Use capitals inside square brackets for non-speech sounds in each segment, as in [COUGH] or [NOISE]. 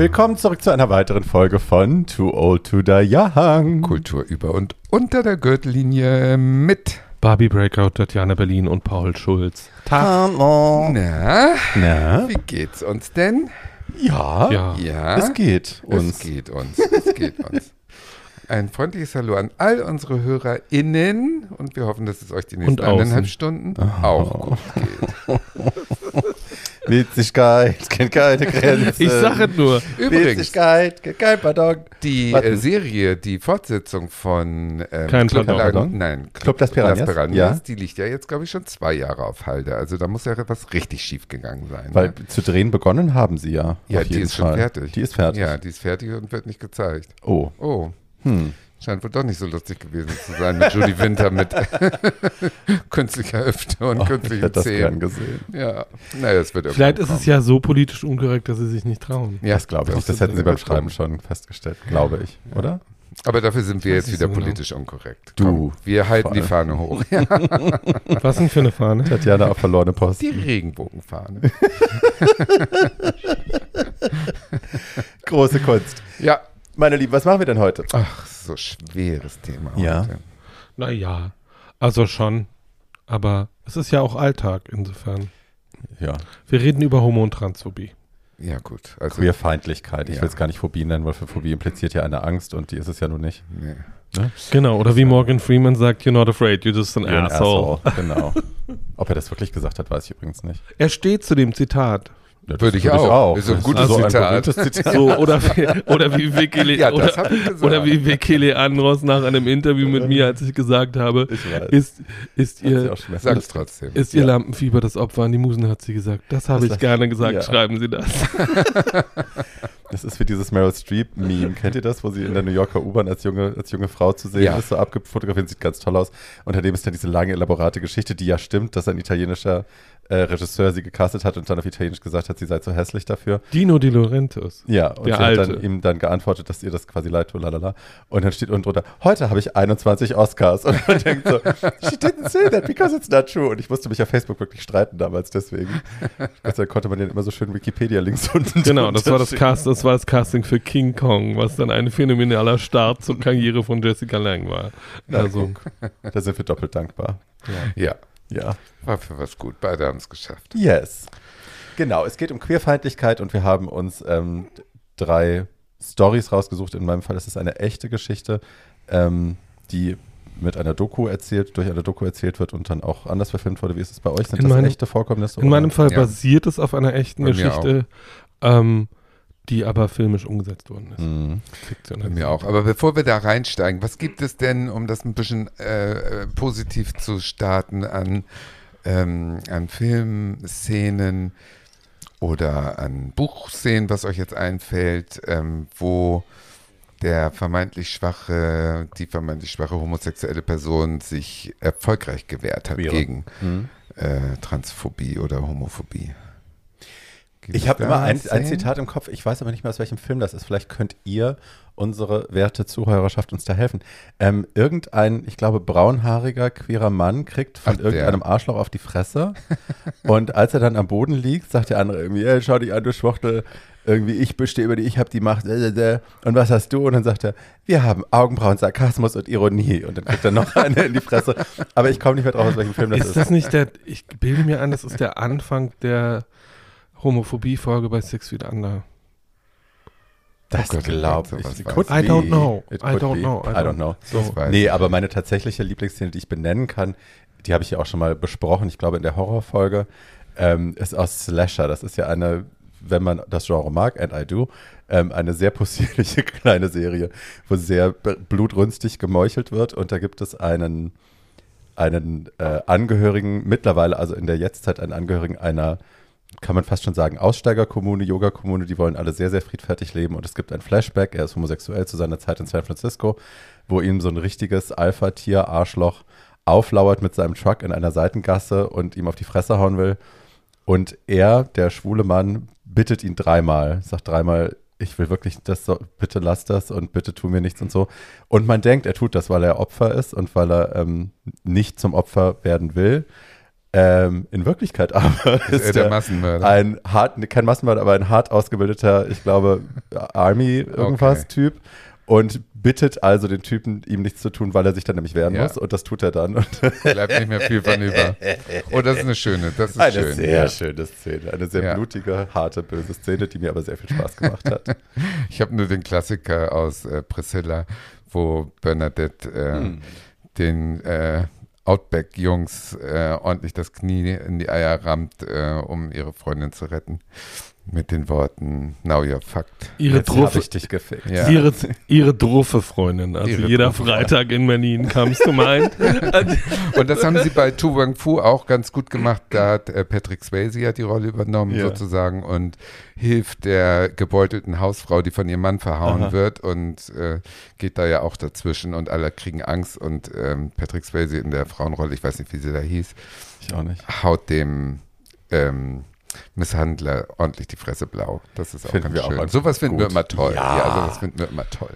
Willkommen zurück zu einer weiteren Folge von Too Old to Die Young. Kultur über und unter der Gürtellinie mit Barbie Breakout, Tatjana Berlin und Paul Schulz. Hallo. Na, Na? wie geht's uns denn? Ja, Ja. Ja, es geht es uns. geht uns. Es geht uns. Ein freundliches Hallo an all unsere HörerInnen und wir hoffen, dass es euch die nächsten eineinhalb Stunden auch gut geht. [LAUGHS] Witzigkeit kennt keine Grenzen. Ich sage nur, Übrigens, Witzigkeit kennt kein Pardon. die äh, Serie, die Fortsetzung von ähm, Kein Club, Pardon. Nein, Pardon? nein, Club des Piranhas? Ja. die liegt ja jetzt, glaube ich, schon zwei Jahre auf Halde. Also da muss ja was richtig schief gegangen sein. Weil ne? zu drehen begonnen haben sie ja. Ja, auf die jeden ist schon Fall. fertig. Die ist fertig. Ja, die ist fertig und wird nicht gezeigt. Oh. Oh, Hm. Scheint wohl doch nicht so lustig gewesen zu sein mit Judy Winter mit [LAUGHS] künstlicher Hüfte und Oh, ich künstlichen das gern Zähnen. gesehen. Ja, naja, es wird vielleicht ist es kommen. ja so politisch unkorrekt, dass sie sich nicht trauen. Ja, das glaube ich nicht. Das hätten sie beim Schreiben schon festgestellt, glaube ich. Oder? Aber dafür sind wir jetzt ich wieder so genau. politisch unkorrekt. Du, Komm, wir halten die. Fahne hoch. [LAUGHS] Ja, Was denn für eine Fahne? Tatjana auf verlorene die Posten. Regenbogenfahne. [LAUGHS] Große Kunst. Ja. Meine Lieben, was machen wir denn heute? Ach, so schweres Thema Ja. heute. Naja, also schon. Aber es ist ja auch Alltag insofern. Ja, Wir reden über Homo- und Transphobie. Ja, gut. Also, Queerfeindlichkeit. Ich Ja. will es gar nicht Phobie nennen, weil für Phobie impliziert ja eine Angst und die ist es ja nun nicht. nee. Genau, oder wie Morgan Freeman sagt, you're not afraid, you're just an You're an asshole. asshole. Genau. [LAUGHS] Ob er das wirklich gesagt hat, weiß ich übrigens nicht. Er steht zu dem Zitat. Ja, das Würde ich auch. Ist ein Das gutes so Zitat. berühmtes Zitat. So, oder, wie- oder wie Vicky Ja, das oder, oder wie Vicky Leandros nach einem Interview mit mir, als ich gesagt habe, Ich ist, ist ihr Sag's trotzdem. Ist ihr Ja. Lampenfieber das Opfer an die Musen, hat sie gesagt. Das habe Das- ich gerne gesagt, ja. schreiben Sie das. [LAUGHS] Das ist wie dieses Meryl Streep-Meme. Kennt ihr das, wo sie in der New Yorker U-Bahn als junge, als junge Frau zu sehen Ja. ist, so abgefotografiert, sieht ganz toll aus. Unter dem ist dann diese lange, elaborate Geschichte, die ja stimmt, dass ein italienischer äh, Regisseur sie gecastet hat und dann auf Italienisch gesagt hat, sie sei zu hässlich dafür. Dino De Laurentiis. Ja, und Der sie hat Alte. dann ihm dann geantwortet, dass ihr das quasi leid tut, lalala. Und dann steht unten drunter, heute habe ich 21 Oscars. Und man denkt so, [LAUGHS] she didn't say that because it's not true. Und ich musste mich auf Facebook wirklich streiten damals deswegen. Gott sei Dank konnte man ja immer so schön Wikipedia-Links unten Genau, das war das, Cast, das war das Casting für King Kong, was dann ein phänomenaler Start zur Karriere von Jessica Lange war. Also. Da sind wir doppelt dankbar. Ja, Ja. War für was gut. Beide haben es geschafft. Yes. Genau, es geht um Queerfeindlichkeit und wir haben uns ähm, drei Stories rausgesucht. In meinem Fall ist es eine echte Geschichte, ähm, die mit einer Doku erzählt, durch eine Doku erzählt wird und dann auch anders verfilmt wurde. Wie ist es bei euch? Sind In das meinem- echte Vorkommnisse? in meinem Fall Ja. basiert es auf einer echten Bei mir Geschichte, ähm, die aber filmisch umgesetzt worden ist. Mhm. Bei Fiktional. mir auch. Aber bevor wir da reinsteigen, was gibt es denn, um das ein bisschen äh, positiv zu starten, an, ähm, an Filmszenen oder an Buchszenen, was euch jetzt einfällt, ähm, wo der vermeintlich schwache, die vermeintlich schwache homosexuelle Person sich erfolgreich gewehrt hat Queere. gegen Mhm. äh, Transphobie oder Homophobie. Ich habe immer ein, ein? Zitat im Kopf, ich weiß aber nicht mehr, aus welchem Film das ist. Vielleicht könnt ihr, unsere werte Zuhörerschaft, uns da helfen. Ähm, irgendein, ich glaube, braunhaariger, queerer Mann kriegt von Ach, der. irgendeinem Arschloch auf die Fresse. [LAUGHS] und als er dann am Boden liegt, sagt der andere irgendwie, hey, schau dich an, du Schwuchtel. Irgendwie, ich bestehe über die, ich habe die Macht. äh, äh, äh. Und was hast du? Und dann sagt er, wir haben Augenbrauen, Sarkasmus und Ironie. Und dann kriegt er noch [LAUGHS] eine in die Fresse. Aber ich komme nicht mehr drauf, aus welchem Film das ist. Ist das nicht der, ich bilde mir ein, das ist der Anfang der Homophobie-Folge bei Six Feet Under. Das Oh Gott, ich. weiß could ich. I don't know. I don't be. know. I I don't- don't know. Weiß Nee, aber meine tatsächliche Lieblingsszene, die ich benennen kann, die habe ich ja auch schon mal besprochen, ich glaube in der Horrorfolge, ähm, ist aus Slasher. Das ist ja eine, wenn man das Genre mag, and I do, ähm, eine sehr possierliche [LAUGHS] kleine Serie, wo sehr blutrünstig gemeuchelt wird. Und da gibt es einen, einen äh, Angehörigen, mittlerweile, also in der Jetztzeit einen Angehörigen einer kann man fast schon sagen, Aussteigerkommune, Yoga-Kommune, die wollen alle sehr, sehr friedfertig leben. Und es gibt ein Flashback, er ist homosexuell zu seiner Zeit in San Francisco, wo ihm so ein richtiges Alpha-Tier, Arschloch auflauert mit seinem Truck in einer Seitengasse und ihm auf die Fresse hauen will. Und er, der schwule Mann, bittet ihn dreimal, sagt dreimal, ich will wirklich das, so, bitte lass das und bitte tu mir nichts und so. Und man denkt, er tut das, weil er Opfer ist und weil er ähm, nicht zum Opfer werden will. Ähm, in Wirklichkeit [LAUGHS] aber Ist er der Massenmörder? ein hart, kein Massenmörder, aber ein hart ausgebildeter, ich glaube, [LAUGHS] Army irgendwas Okay. Typ und bittet also den Typen, ihm nichts zu tun, weil er sich dann nämlich wehren Ja. muss und das tut er dann. Und Bleibt nicht mehr viel von über. Oh, das ist eine schöne, das ist eine schön. sehr ja. schöne Szene, eine sehr Ja. blutige, harte, böse Szene, die mir aber sehr viel Spaß gemacht hat. [LAUGHS] Ich habe nur den Klassiker aus äh, Priscilla, wo Bernadette äh, Hm. den äh, Outback-Jungs äh, ordentlich das Knie in die Eier rammt, äh, um ihre Freundin zu retten. Mit den Worten, now you're fucked. Ihre gefickt. Ja. ihre, ihre Druffe Freundin. Also Ihre jeder Druffe. Freitag in Berlin comes to mind. Und das haben sie bei Tu Wang Fu auch ganz gut gemacht. Da hat äh, Patrick Swayze ja die Rolle übernommen Ja. sozusagen und hilft der gebeutelten Hausfrau, die von ihrem Mann verhauen Aha. wird und äh, geht da ja auch dazwischen und alle kriegen Angst und ähm, Patrick Swayze in der Frauenrolle, ich weiß nicht, wie sie da hieß, Ich auch nicht. haut dem ähm, Misshandler ordentlich die Fresse blau. Das ist auch Finden ganz wir auch schön. einfach sowas finden wir immer toll. Ja. Ja, sowas finden wir immer toll.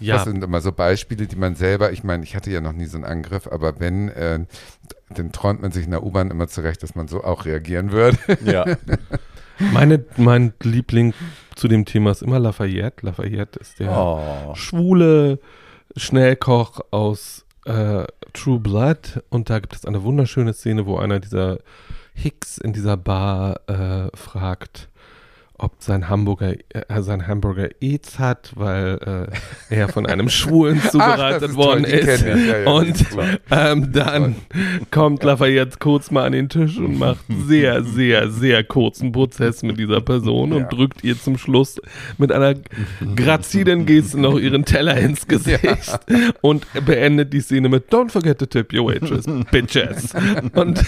Ja. Das sind immer so Beispiele, die man selber, ich meine, ich hatte ja noch nie so einen Angriff, aber wenn, äh, dann träumt man sich in der U-Bahn immer zurecht, dass man so auch reagieren würde. Ja. [LAUGHS] Meine, mein Liebling zu dem Thema ist immer Lafayette. Lafayette ist der Oh. schwule Schnellkoch aus äh, True Blood. Und da gibt es eine wunderschöne Szene, wo einer dieser Hicks in dieser Bar äh, fragt, ob sein Hamburger, äh, sein Hamburger AIDS hat, weil äh, er von einem Schwulen [LAUGHS] zubereitet worden toll, ist. ja, ja, und ähm, dann kommt Lafayette kurz mal an den Tisch und macht sehr, sehr, sehr kurzen Prozess mit dieser Person Ja. und drückt ihr zum Schluss mit einer grazilen Geste noch ihren Teller ins [LAUGHS] Gesicht und beendet die Szene mit Don't forget to tip your waitress, [LAUGHS] bitches. Und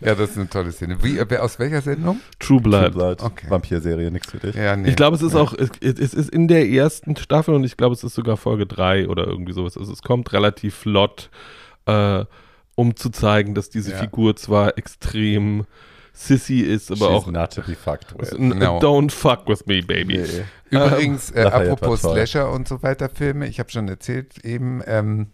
ja, das ist eine tolle Szene. Wie, äh, aus welcher Sendung? True Blood. True Blood. Okay. Vampir-Serie, nichts für dich. Ja, nee. Ich glaube, es ist auch, es, es ist in der ersten Staffel und ich glaube, es ist sogar Folge 3 oder irgendwie sowas. Also es kommt relativ flott, äh, um zu zeigen, dass diese Ja. Figur zwar extrem sissy ist, aber She's auch not to be fucked with. No. don't fuck with me, baby. Nee. Übrigens, äh, Lafayette apropos. Slasher und so weiter Filme, ich habe schon erzählt eben, ähm,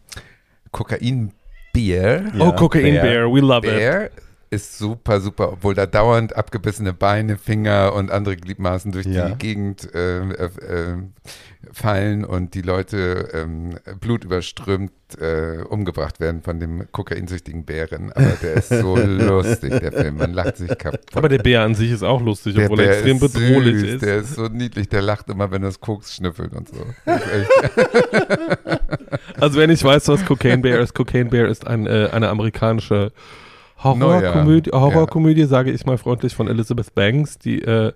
Kokain Beer. Ja, oh, Cocaine Bear. Bear, we love it. Ist super, super, obwohl da dauernd abgebissene Beine, Finger und andere Gliedmaßen durch Ja. die Gegend äh, äh, äh, fallen und die Leute ähm, blutüberströmt äh, umgebracht werden von dem kokainsüchtigen Bären. Aber der ist so [LAUGHS] lustig, der Film. Man lacht sich kaputt. Aber der Bär an sich ist auch lustig, Der obwohl er Bär extrem ist bedrohlich süß, ist. Der ist so niedlich, der lacht immer, wenn er das Koks schnüffelt und so. [LAUGHS] Also wenn ich weiß, was Cocaine Bear ist, Cocaine Bear ist ein, äh, eine amerikanische Horrorkomödie, Neuer, Horrorkomödie, sage ich mal freundlich, von Elizabeth Banks, die äh,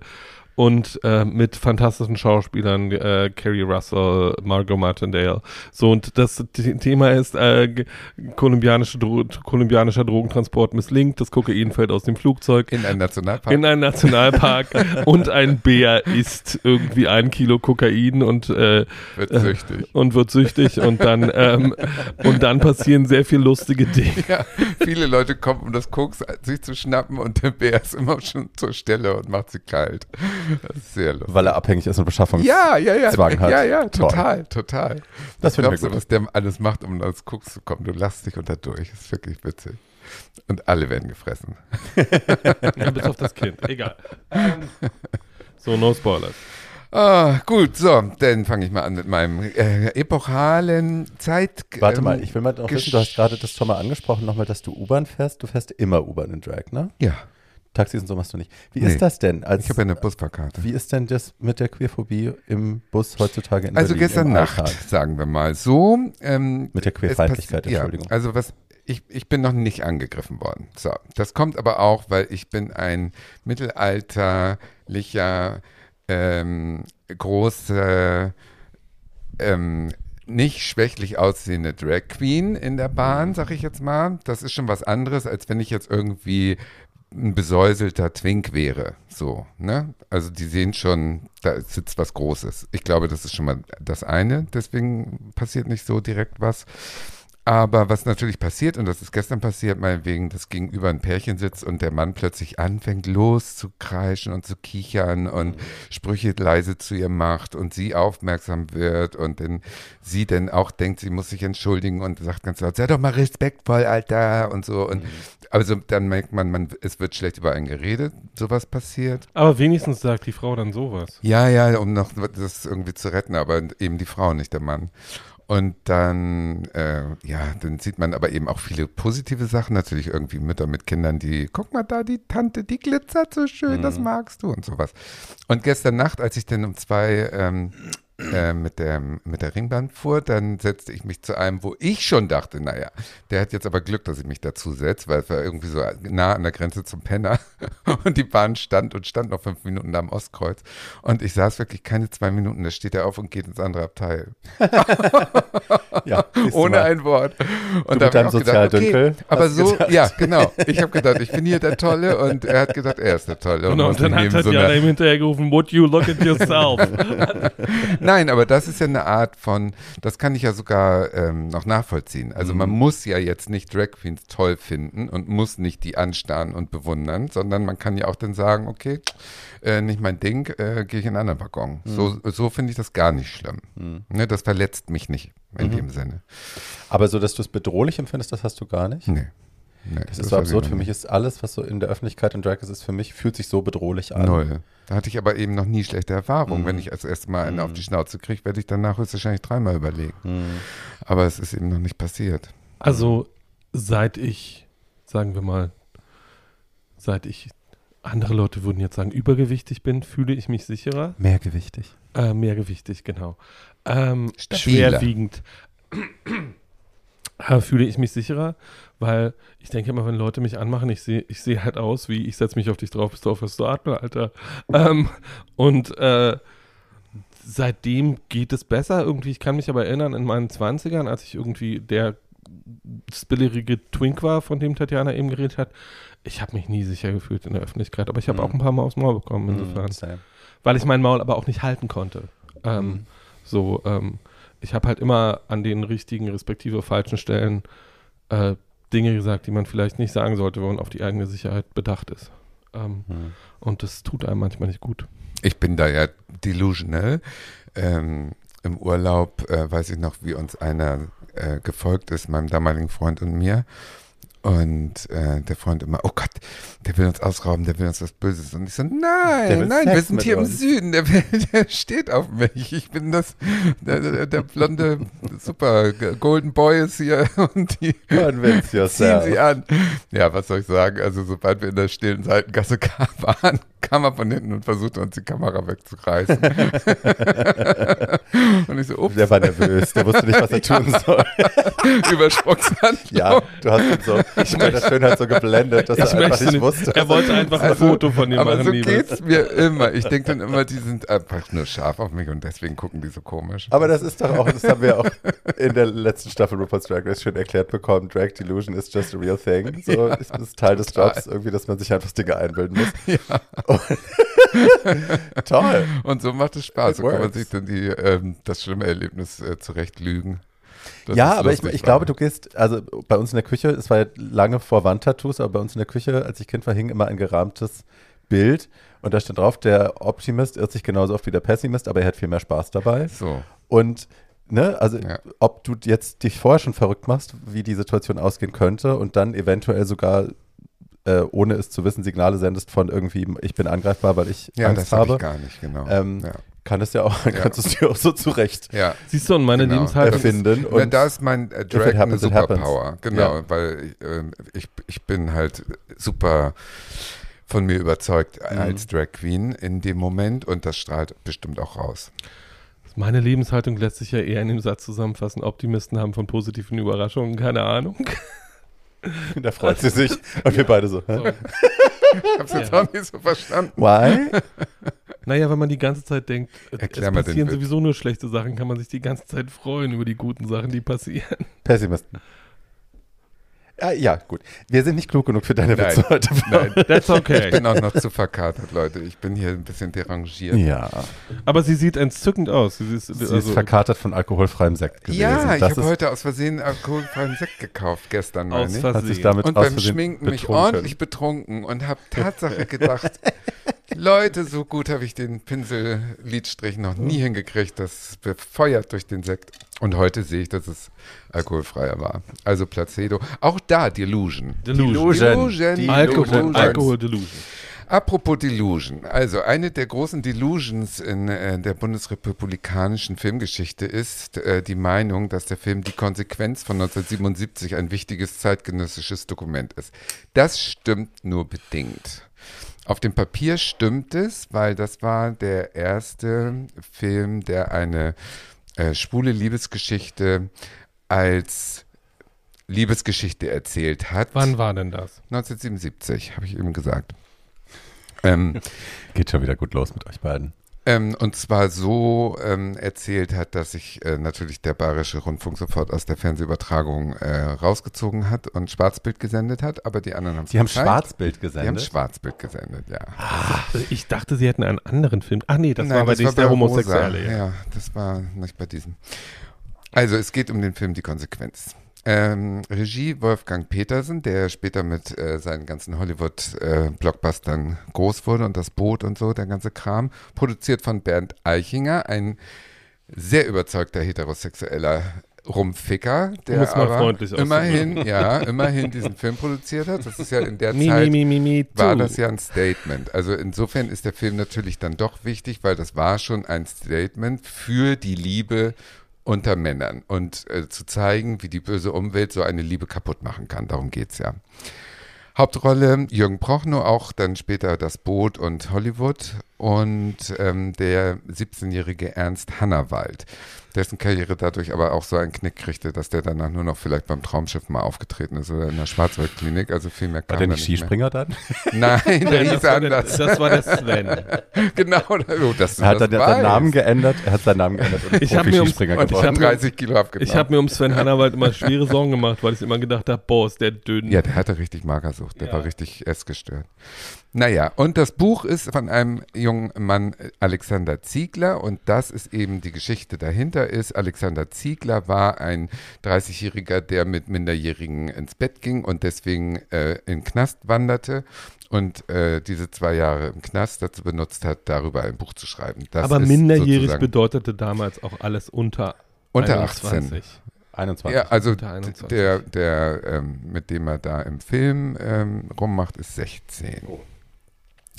und äh, mit fantastischen Schauspielern, äh, Carrie Russell, Margot Martindale. So, und das The- Thema ist, äh, kolumbianische Dro kolumbianischer Drogentransport misslingt, das Kokain fällt aus dem Flugzeug in einem Nationalpark. in einen Nationalpark [LAUGHS] und ein Bär isst irgendwie ein Kilo Kokain und äh, wird äh, süchtig. und wird süchtig und dann ähm, und dann passieren sehr viel lustige Dinge. Ja, viele Leute kommen, um das Koks sich zu schnappen und der Bär ist immer schon zur Stelle und macht sie kalt. Sehr lustig. Weil er abhängig ist und Beschaffung. ja, ja, ja. Zwang hat. Ja, ja, Toll. total, total. Das finden wir glaubst du, gut. was der alles macht, um ans Koks zu kommen? Du lachst dich unter durch. Das ist wirklich witzig. Und alle werden gefressen. [LAUGHS] Ja, bis auf das Kind. Egal. Ähm, [LAUGHS] so, no spoilers. Ah, gut, so, dann fange ich mal an mit meinem äh, epochalen Zeit. Warte ähm, mal, ich will mal noch wissen, du hast gerade das schon mal angesprochen, nochmal, dass du U-Bahn fährst. Du fährst immer U-Bahn in Drag, ne? Ja, Taxis und so machst du nicht. Wie Nee. ist das denn? Als, ich habe ja eine Busfahrkarte. wie ist denn das mit der Queerphobie im Bus heutzutage in Also Berlin? gestern Nacht, sagen wir mal so. Ähm, Mit der Queerfeindlichkeit, passi- ja, Entschuldigung. also was, ich, ich bin noch nicht angegriffen worden. So, das kommt aber auch, weil ich bin ein mittelalterlicher, ähm, große, ähm, nicht schwächlich aussehende Drag Queen in der Bahn, sag ich jetzt mal. Das ist schon was anderes, als wenn ich jetzt irgendwie ein besäuselter Twink wäre. So, ne? Also die sehen schon, da sitzt was Großes. Ich glaube, das ist schon mal das eine. Deswegen passiert nicht so direkt was. Aber was natürlich passiert, und das ist gestern passiert, meinetwegen, dass gegenüber ein Pärchen sitzt und der Mann plötzlich anfängt loszukreischen und zu kichern und Sprüche leise zu ihr macht und sie aufmerksam wird und dann sie dann auch denkt, sie muss sich entschuldigen und sagt ganz laut, sei doch mal respektvoll, Alter und so. Und also dann merkt man, man, es wird schlecht über einen geredet, sowas passiert. Aber wenigstens sagt die Frau dann sowas. Ja, ja, um noch das irgendwie zu retten, aber eben die Frau, nicht der Mann. Und dann, äh, ja, dann sieht man aber eben auch viele positive Sachen. Natürlich irgendwie Mütter mit Kindern, die, guck mal da, die Tante, die glitzert so schön, das magst du und sowas. Und gestern Nacht, als ich dann um zwei ähm, äh, mit, der, mit der Ringbahn fuhr, dann setzte ich mich zu einem, wo ich schon dachte, naja, der hat jetzt aber Glück, dass ich mich dazu setze, weil es war irgendwie so nah an der Grenze zum Penner. [LAUGHS] Und die Bahn stand und stand noch fünf Minuten da am Ostkreuz. Und ich saß wirklich keine zwei Minuten, da steht er auf und geht ins andere Abteil. [LAUGHS] Ja, Ohne ein Wort. Und da hab deinem ich auch gedacht, Sozialdünkel aber so, gedacht. ja, genau. Ich habe gedacht, ich bin hier der Tolle und er hat gedacht, er ist der Tolle. Genau, muss und dann hat jedem so ihm hinterher gerufen, would you look at yourself? [LAUGHS] Nein, aber das ist ja eine Art von, das kann ich ja sogar ähm, noch nachvollziehen. Also man muss ja jetzt nicht Drag Queens toll finden und muss nicht die anstarren und bewundern, sondern man kann ja auch dann sagen, okay, äh, nicht mein Ding, äh, gehe ich in einen anderen Waggon. So, so finde ich das gar nicht schlimm. Ne, das verletzt mich nicht in dem Sinne. Aber so, dass du es bedrohlich empfindest, das hast du gar nicht. Nee. Nee Das ist so absurd. Für mich ist alles, was so in der Öffentlichkeit in Drag ist, ist für mich, fühlt sich so bedrohlich an. Null. Da hatte ich aber eben noch nie schlechte Erfahrungen. Mhm. Wenn ich als erstes Mal einen auf die Schnauze kriege, werde ich danach höchstwahrscheinlich dreimal überlegen. Aber es ist eben noch nicht passiert. Also, seit ich, sagen wir mal, seit ich, andere Leute würden jetzt sagen, übergewichtig bin, fühle ich mich sicherer. Mehrgewichtig. Äh, mehrgewichtig, genau. Ähm, schwerwiegend [CLEARS THROAT] äh, fühle ich mich sicherer, weil ich denke immer, wenn Leute mich anmachen, ich sehe ich sehe halt aus wie, ich setze mich auf dich drauf, bist du auf, was du atmen, Alter. Ähm, und äh, seitdem geht es besser irgendwie. Ich kann mich aber erinnern, in meinen 20ern, als ich irgendwie der spillerige Twink war, von dem Tatjana eben geredet hat, ich habe mich nie sicher gefühlt in der Öffentlichkeit, aber ich habe Mhm. auch ein paar Mal aufs Maul bekommen, insofern Same. weil ich mein Maul aber auch nicht halten konnte. Ähm, Mhm. So, ähm, ich habe halt immer an den richtigen, respektive falschen Stellen äh, Dinge gesagt, die man vielleicht nicht sagen sollte, wenn man auf die eigene Sicherheit bedacht ist. Ähm, Mhm. und das tut einem manchmal nicht gut. Ich bin da ja delusional. Ähm, Im Urlaub äh, weiß ich noch, wie uns einer äh, gefolgt ist, meinem damaligen Freund und mir. Und äh, der Freund immer, oh Gott, der will uns ausrauben, der will uns was Böses. Und ich so, nein, nein, Sex wir sind hier uns. im Süden, der, [LAUGHS] der steht auf mich. Ich bin das, der, der, der blonde, super Golden Boy ist hier [LAUGHS] und die Convince ziehen yourself. sie an. Ja, was soll ich sagen? Also sobald wir in der stillen Seitengasse [LAUGHS] waren, kam er von hinten und versuchte uns die Kamera wegzureißen. und ich so, ups, Der war nervös, der wusste nicht, was er tun soll. Übersprungshandlung. Ja, du hast ihn so, ich meine, das schön halt so geblendet, dass Ich er einfach nicht wusste. er wollte einfach ein Also, Foto von ihm Aber machen, so Liebe. geht's mir immer. Ich denke dann immer, die sind einfach nur scharf auf mich und deswegen gucken die so komisch. Aber das ist doch auch, das haben wir auch in der letzten Staffel RuPaul's Drag Race schon erklärt bekommen. Drag Delusion is just a real thing. So ist das Teil des total. Jobs, irgendwie, dass man sich einfach Dinge einbilden muss. [LAUGHS] Und- Toll. Und so macht es Spaß. It So kann man works. sich dann die, ähm, das schlimme Erlebnis äh, zurecht lügen. Ja, aber ich, ich glaube, du gehst, also bei uns in der Küche, es war ja lange vor Wandtattoos, aber bei uns in der Küche, als ich Kind war, hing immer ein gerahmtes Bild und da stand drauf, der Optimist irrt sich genauso oft wie der Pessimist, aber er hat viel mehr Spaß dabei. So. Und ne, also Ja. ob du jetzt dich vorher schon verrückt machst, wie die Situation ausgehen könnte und dann eventuell sogar äh, ohne es zu wissen Signale sendest von irgendwie ich bin angreifbar, weil ich Ja, Angst das habe habe, ich gar nicht, genau. ähm, ja. Kann es ja auch, [LAUGHS] kannst du es dir auch so zurecht ja. Siehst du, und meine Genau. Lebenshaltung erfinden Ja, und da ist mein äh, Drag eine happens, happens. Superpower. Genau, Ja. weil ich, ähm, ich, ich bin halt super von mir überzeugt Mhm. als Drag Queen in dem Moment und das strahlt bestimmt auch raus. meine Lebenshaltung lässt sich ja eher in dem Satz zusammenfassen, Optimisten haben von positiven Überraschungen keine Ahnung. [LAUGHS] da freut sie sich und wir beide so. So. [LAUGHS] Ich hab's jetzt Ja. auch nicht so verstanden. Why? Naja, wenn man die ganze Zeit denkt, äh, Erklär es passieren sowieso nur schlechte Sachen, kann man sich die ganze Zeit freuen über die guten Sachen, die passieren. [LAUGHS] Pessimisten. Ja, ja, gut. Wir sind nicht klug genug für deine Nein. Witze heute. Nein, That's okay. [LAUGHS] ich bin auch noch zu verkatert, Leute. Ich bin hier ein bisschen derangiert. Ja, Aber sie sieht entzückend aus. Sie ist, sie ist also, verkatert von alkoholfreiem Sekt gewesen. Ja, ich habe ist- heute aus Versehen alkoholfreien Sekt gekauft, gestern meine ich. Hat sich damit Und beim Schminken mich ordentlich betrunken und habe Tatsache gedacht, [LAUGHS] Leute, so gut habe ich den Pinsel-Lidstrich noch nie hingekriegt. Das ist befeuert durch den Sekt. Und heute sehe ich, dass es alkoholfreier war. Also Placebo. Auch da Delusion. Delusion. Delusion. Die Alkohol, Delusion. Alkohol Delusion. Apropos Delusion, also eine der großen Delusions in äh, der bundesrepublikanischen Filmgeschichte ist äh, die Meinung, dass der Film Die Konsequenz von 1977 ein wichtiges zeitgenössisches Dokument ist. Das stimmt nur bedingt. Auf dem Papier stimmt es, weil das war der erste Film, der eine äh, schwule Liebesgeschichte als Liebesgeschichte erzählt hat. Wann war denn das? 1977, habe ich eben gesagt. Ähm, Geht schon wieder gut los mit euch beiden. Ähm, und zwar so ähm, erzählt hat, dass sich äh, natürlich der Bayerische Rundfunk sofort aus der Fernsehübertragung äh, rausgezogen hat und Schwarzbild gesendet hat, aber die anderen haben es Die haben. Schwarzbild Die haben gesendet. Schwarzbild gesendet, ja. Ich dachte, sie hätten einen anderen Film. Ach nee, das Nein, war bei das der. Homosexuelle. Ja. Ja, das war nicht bei diesem. Also es geht um den Film Die Konsequenz. Ähm, Regie Wolfgang Petersen, der später mit äh, seinen ganzen Hollywood-Blockbustern groß wurde und das Boot und so, der ganze Kram. Produziert von Bernd Eichinger, ein sehr überzeugter heterosexueller Rumficker, der mal aber freundlich immerhin, ja, immerhin diesen Film produziert hat. Das ist ja in der Mi, Zeit mi, mi, war das ja ein Statement. Also insofern ist der Film natürlich dann doch wichtig, weil das war schon ein Statement für die Liebe unter Männern und äh, zu zeigen, wie die böse Umwelt so eine Liebe kaputt machen kann. Darum geht's ja. Hauptrolle Jürgen Prochnow, auch dann später das Boot und Hollywood und ähm, der 17-jährige Ernst Hannawald, dessen Karriere dadurch aber auch so einen Knick kriegte, dass der danach nur noch vielleicht beim Traumschiff mal aufgetreten ist oder in der Schwarzwaldklinik, also viel mehr War kam der da nicht nicht mehr. Skispringer dann? Nein, der [LAUGHS] das, hieß war der, anders. das war der Sven. [LAUGHS] genau, oh, dass du Er hat das dann seinen. Namen geändert. Er hat seinen Namen geändert und Ich hab mir ich geworden. habe 30 Kilo abgenommen. Ich habe mir um Sven Hannawald immer schwere Sorgen gemacht, weil ich immer gedacht habe, boah, ist der dünn. ja, der hatte richtig Magersucht, der Ja. war richtig essgestört. Naja, und das Buch ist von einem jungen Mann, äh, Alexander Ziegler, und das ist eben die Geschichte dahinter ist. Alexander Ziegler war ein 30-Jähriger, der mit Minderjährigen ins Bett ging und deswegen äh, in den Knast wanderte und äh, diese zwei Jahre im Knast dazu benutzt hat, darüber ein Buch zu schreiben. Das Aber ist minderjährig bedeutete damals auch alles unter, unter 21. 18. 21. Ja, also Unter 21. der, der ähm, mit dem er da im Film ähm, rummacht, ist 16.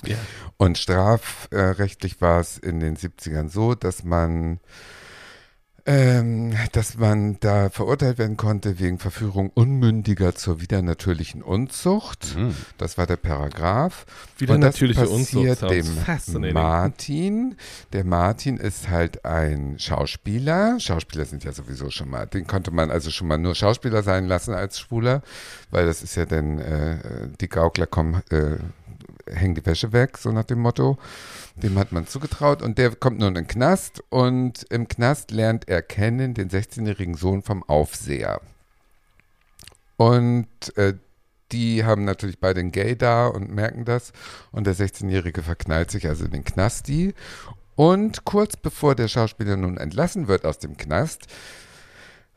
Ja. Und strafrechtlich war es in den 70ern so, dass man ähm, dass man da verurteilt werden konnte wegen Verführung Unmündiger zur widernatürlichen Unzucht. Mhm. Das war der Paragraph. Wieder Und das Unzucht. passiert sounds dem. Martin. Der Martin ist halt ein Schauspieler. Schauspieler sind ja sowieso schon mal, den konnte man also schon mal nur Schauspieler sein lassen als Schwuler, weil das ist ja dann, äh, die Gaukler kommen, äh, hängen die Wäsche weg, so nach dem Motto. Dem hat man zugetraut und der kommt nun in den Knast und im Knast lernt er kennen den 16-jährigen Sohn vom Aufseher. Und äh, die haben natürlich beide einen Gay da und merken das. Und der 16-Jährige verknallt sich also in den Knasti. Und kurz bevor der Schauspieler nun entlassen wird aus dem Knast,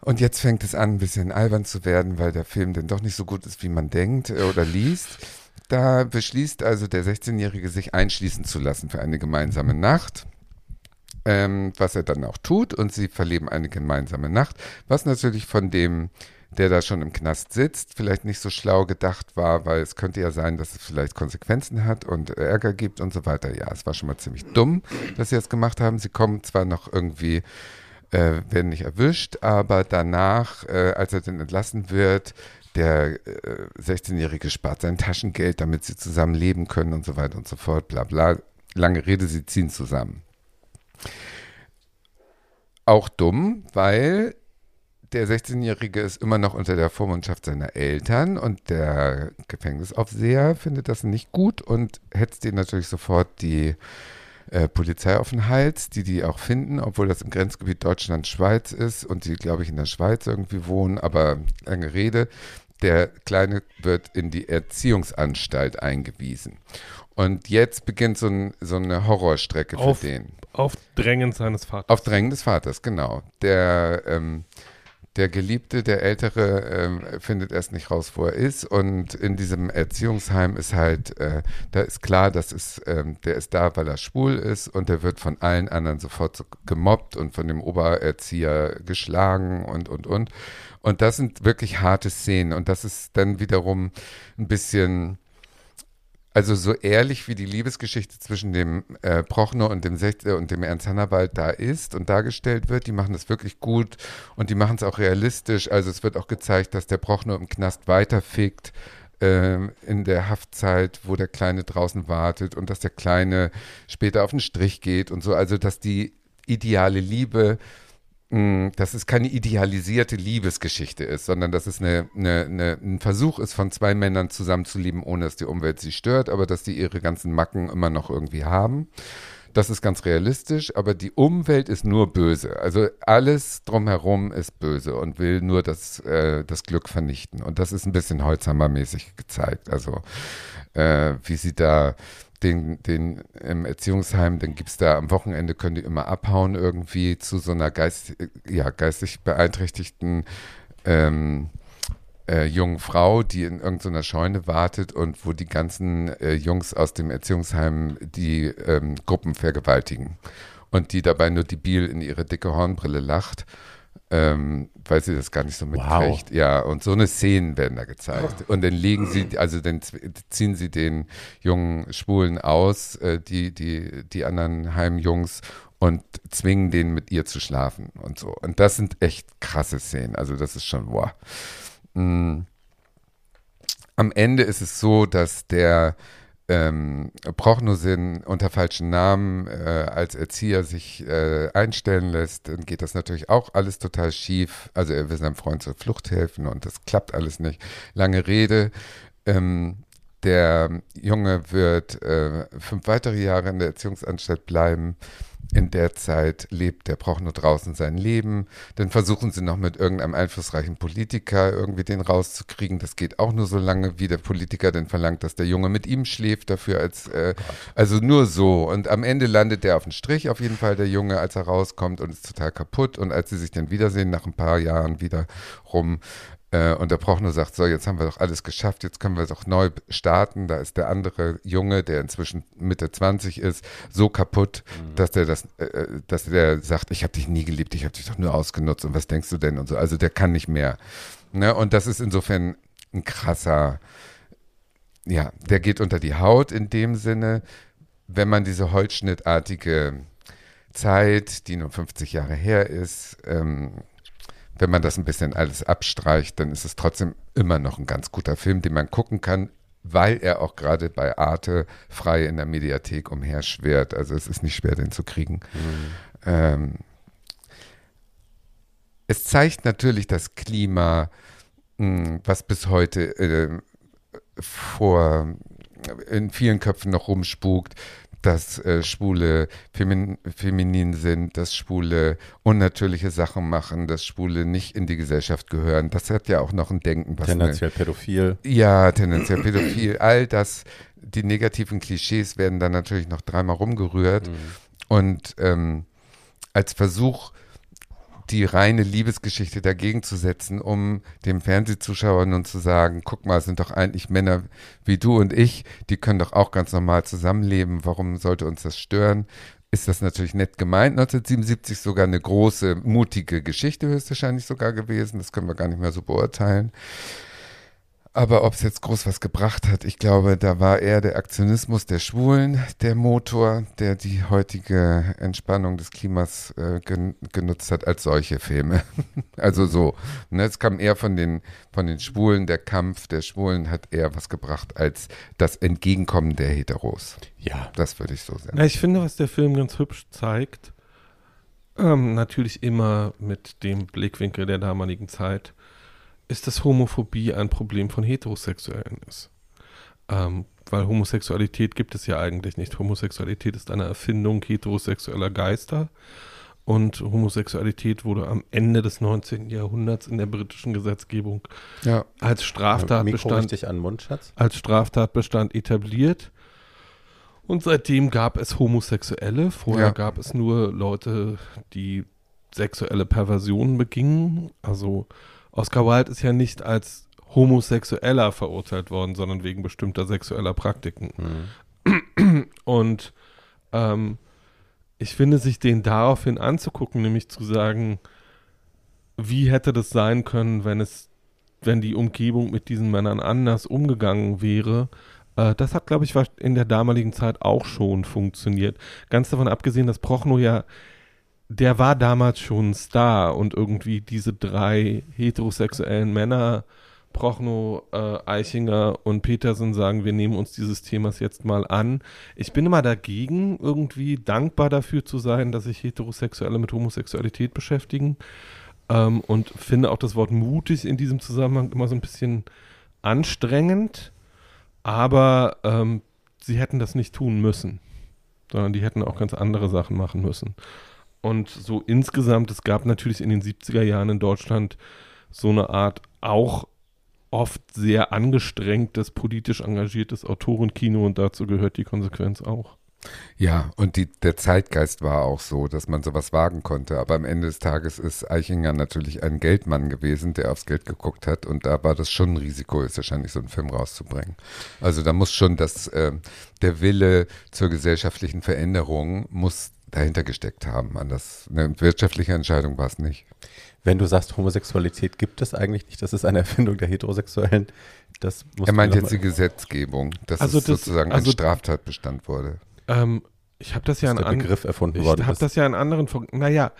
und jetzt fängt es an, ein bisschen albern zu werden, weil der Film dann doch nicht so gut ist, wie man denkt äh, oder liest. Da beschließt also der 16-Jährige, sich einschließen zu lassen für eine gemeinsame Nacht. Ähm, was er dann auch tut und sie verleben eine gemeinsame Nacht, was natürlich von dem, der da schon im Knast sitzt, vielleicht nicht so schlau gedacht war, weil es könnte ja sein, dass es vielleicht Konsequenzen hat und Ärger gibt und so weiter. Ja, es war schon mal ziemlich dumm, dass sie das gemacht haben. Sie kommen zwar noch irgendwie, äh, werden nicht erwischt, aber danach, äh, als er dann entlassen wird, der äh, 16-Jährige spart sein Taschengeld, damit sie zusammen leben können und so weiter und so fort, bla bla. Lange Rede, sie ziehen zusammen. Auch dumm, weil der 16-Jährige ist immer noch unter der Vormundschaft seiner Eltern und der Gefängnisaufseher findet das nicht gut und hetzt ihn natürlich sofort die äh, Polizei auf den Hals, die die auch finden, obwohl das im Grenzgebiet Deutschland-Schweiz ist und die, glaube ich, in der Schweiz irgendwie wohnen, aber lange Rede. Der Kleine wird in die Erziehungsanstalt eingewiesen. Und jetzt beginnt so, ein, so eine Horrorstrecke für Auf- den. Auf Drängen seines Vaters. Auf Drängen des Vaters, genau. Der, ähm, der Geliebte, der Ältere, ähm, findet erst nicht raus, wo er ist. Und in diesem Erziehungsheim ist halt, äh, da ist klar, das ist, ähm, der ist da, weil er schwul ist und der wird von allen anderen sofort so gemobbt und von dem Obererzieher geschlagen und, und, und. Und das sind wirklich harte Szenen. Und das ist dann wiederum ein bisschen also so ehrlich wie die Liebesgeschichte zwischen dem äh, Prochnow und dem Sech und dem Ernst Hannawald da ist und dargestellt wird, die machen das wirklich gut und die machen es auch realistisch. Also es wird auch gezeigt, dass der Prochnow im Knast weiterfickt ähm, in der Haftzeit, wo der Kleine draußen wartet und dass der Kleine später auf den Strich geht und so. Also dass die ideale Liebe dass es keine idealisierte Liebesgeschichte ist, sondern dass es eine, eine, eine, ein Versuch ist, von zwei Männern zusammenzuleben, ohne dass die Umwelt sie stört, aber dass die ihre ganzen Macken immer noch irgendwie haben. Das ist ganz realistisch, aber die Umwelt ist nur böse. Also alles drumherum ist böse und will nur das, äh, das Glück vernichten. Und das ist ein bisschen Holzhammer-mäßig gezeigt. Also äh, wie sie da den, den im Erziehungsheim, dann gibt es da am Wochenende, können die immer abhauen irgendwie zu so einer geist, ja, geistig beeinträchtigten ähm, äh, jungen Frau, die in irgendeiner Scheune wartet und wo die ganzen äh, Jungs aus dem Erziehungsheim die ähm, Gruppen vergewaltigen. Und die dabei nur debil in ihre dicke Hornbrille lacht, ähm, weil sie das gar nicht so mitkriegt. Ja, und so eine Szenen werden da gezeigt. Und dann legen sie, also dann ziehen sie den jungen Schwulen aus, äh, die, die, die anderen Heimjungs und zwingen den mit ihr zu schlafen und so. Und das sind echt krasse Szenen. Also das ist schon, boah. Mm. Am Ende ist es so, dass der ähm, Prochnosin unter falschen Namen äh, als Erzieher sich äh, einstellen lässt, dann geht das natürlich auch alles total schief. Also er will seinem Freund zur Flucht helfen und das klappt alles nicht. Lange Rede. Ähm, der Junge wird äh, fünf weitere Jahre in der Erziehungsanstalt bleiben. In der Zeit lebt der braucht nur draußen sein Leben. Dann versuchen sie noch mit irgendeinem einflussreichen Politiker irgendwie den rauszukriegen. Das geht auch nur so lange, wie der Politiker dann verlangt, dass der Junge mit ihm schläft, dafür als, äh, also nur so. Und am Ende landet der auf den Strich, auf jeden Fall, der Junge, als er rauskommt und ist total kaputt. Und als sie sich dann wiedersehen, nach ein paar Jahren wieder rum, und der Prochnow sagt, so, jetzt haben wir doch alles geschafft, jetzt können wir doch neu starten. Da ist der andere Junge, der inzwischen Mitte 20 ist, so kaputt, dass der das, äh, dass der sagt, ich habe dich nie geliebt, ich habe dich doch nur ausgenutzt und was denkst du denn und so. Also der kann nicht mehr. Ne? Und das ist insofern ein krasser, ja, der geht unter die Haut in dem Sinne, wenn man diese holzschnittartige Zeit, die nur 50 Jahre her ist, ähm, wenn man das ein bisschen alles abstreicht, dann ist es trotzdem immer noch ein ganz guter Film, den man gucken kann, weil er auch gerade bei Arte frei in der Mediathek umherschwert. Also es ist nicht schwer, den zu kriegen. Ähm, es zeigt natürlich das Klima, mh, was bis heute äh, vor in vielen Köpfen noch rumspukt, dass äh, Schwule femin, feminin sind, dass Schwule unnatürliche Sachen machen, dass Schwule nicht in die Gesellschaft gehören. Das hat ja auch noch ein Denken, was eine, Tendenziell pädophil. ja, tendenziell pädophil. All das, die negativen Klischees werden dann natürlich noch dreimal rumgerührt. Und ähm, als Versuch, die reine Liebesgeschichte dagegen zu setzen, um dem Fernsehzuschauer nun zu sagen, guck mal, es sind doch eigentlich Männer wie du und ich, die können doch auch ganz normal zusammenleben, warum sollte uns das stören? Ist das natürlich nett gemeint, 1977 sogar eine große, mutige Geschichte höchstwahrscheinlich sogar gewesen, das können wir gar nicht mehr so beurteilen. Aber ob es jetzt groß was gebracht hat, ich glaube, da war eher der Aktionismus der Schwulen der Motor, der die heutige Entspannung des Klimas äh, gen genutzt hat als solche Filme. [LAUGHS] also so. Ne, es kam eher von den, von den Schwulen, der Kampf der Schwulen hat eher was gebracht als das Entgegenkommen der Heteros. Ja. Das würde ich so sagen. Ja, ich finde, was der Film ganz hübsch zeigt, ähm, natürlich immer mit dem Blickwinkel der damaligen Zeit, ist, dass Homophobie ein Problem von Heterosexuellen ist. Ähm, weil Homosexualität gibt es ja eigentlich nicht. Homosexualität ist eine Erfindung heterosexueller Geister. und Homosexualität wurde am Ende des 19. Jahrhunderts in der britischen Gesetzgebung Ja. als Mikro Straftatbestand, richtig an Mund, als Straftatbestand etabliert. Und seitdem gab es Homosexuelle. Vorher Ja. gab es nur Leute, die sexuelle Perversionen begingen. Also Oscar Wilde ist ja nicht als Homosexueller verurteilt worden, sondern wegen bestimmter sexueller Praktiken. Hm. Und ähm, ich finde, sich den daraufhin anzugucken, nämlich zu sagen, wie hätte das sein können, wenn es, wenn die Umgebung mit diesen Männern anders umgegangen wäre, äh, das hat, glaube ich, in der damaligen Zeit auch schon funktioniert. Ganz davon abgesehen, dass Prochnow ja, der war damals schon ein Star und irgendwie diese drei heterosexuellen Männer, Prochnow, äh, Eichinger und Petersen sagen, wir nehmen uns dieses Themas jetzt mal an. Ich bin immer dagegen, irgendwie dankbar dafür zu sein, dass sich Heterosexuelle mit Homosexualität beschäftigen. Ähm, und finde auch das Wort mutig in diesem Zusammenhang immer so ein bisschen anstrengend. Aber ähm, sie hätten das nicht tun müssen, sondern die hätten auch ganz andere Sachen machen müssen. Und so insgesamt, es gab natürlich in den 70er Jahren in Deutschland so eine Art auch oft sehr angestrengtes, politisch engagiertes Autorenkino und dazu gehört die Konsequenz auch. Ja, und die, der Zeitgeist war auch so, dass man sowas wagen konnte. Aber am Ende des Tages ist Eichinger natürlich ein Geldmann gewesen, der aufs Geld geguckt hat. Und da war das schon ein Risiko, ist wahrscheinlich so einen Film rauszubringen. Also da muss schon das, äh, der Wille zur gesellschaftlichen Veränderung muss dahinter gesteckt haben. Anders, eine wirtschaftliche Entscheidung war es nicht. Wenn du sagst, Homosexualität gibt es eigentlich nicht, das ist eine [LAUGHS] Erfindung der Heterosexuellen. Das Er meint jetzt die Gesetzgebung, dass Also es das- sozusagen also- ein Straftatbestand wurde. Ähm, ich habe das ja dass in der an- Begriff erfunden Ich worden habe ist. das ja in anderen. Naja,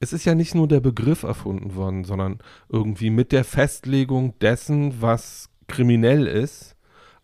es ist ja nicht nur der Begriff erfunden worden, sondern irgendwie mit der Festlegung dessen, was kriminell ist,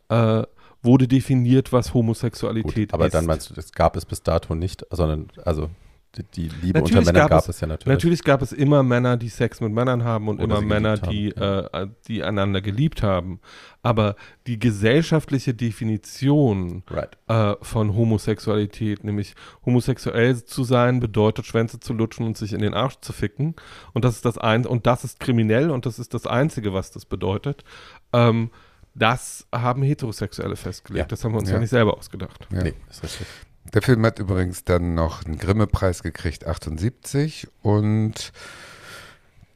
äh, wurde definiert, was Homosexualität Gut, aber ist. dann meinst du, das gab es bis dato nicht, sondern also die, die Liebe Natürlich unter Männern gab gab, es- es, ja natürlich. Natürlich gab es immer Männer, die Sex mit Männern haben und Oder immer Männer, die, äh, die einander geliebt haben. Aber die gesellschaftliche Definition Right. äh, von Homosexualität, nämlich homosexuell zu sein, bedeutet Schwänze zu lutschen und sich in den Arsch zu ficken. Und das ist das ein und das ist kriminell und das ist das Einzige, was das bedeutet. Ähm, das haben Heterosexuelle festgelegt. Ja. Das haben wir uns ja, Ja. nicht selber ausgedacht. Ja. Nee, ist richtig. Der Film hat übrigens dann noch einen Grimme-Preis gekriegt, 78, und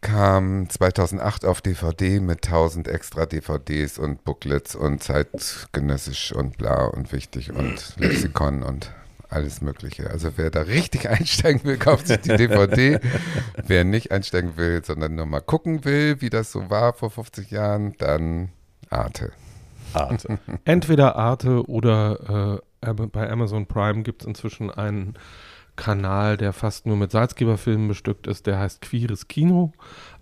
kam 2008 auf DVD mit 1000 extra DVDs und Booklets und zeitgenössisch und bla und wichtig und Lexikon und alles Mögliche. Also wer da richtig einsteigen will, kauft sich die DVD. wer nicht einsteigen will, sondern nur mal gucken will, wie das so war vor 50 Jahren, dann Arte. Arte. [LAUGHS] Entweder Arte oder äh, bei Amazon Prime gibt es inzwischen einen Kanal, der fast nur mit Salzgeberfilmen bestückt ist, der heißt Queeres Kino.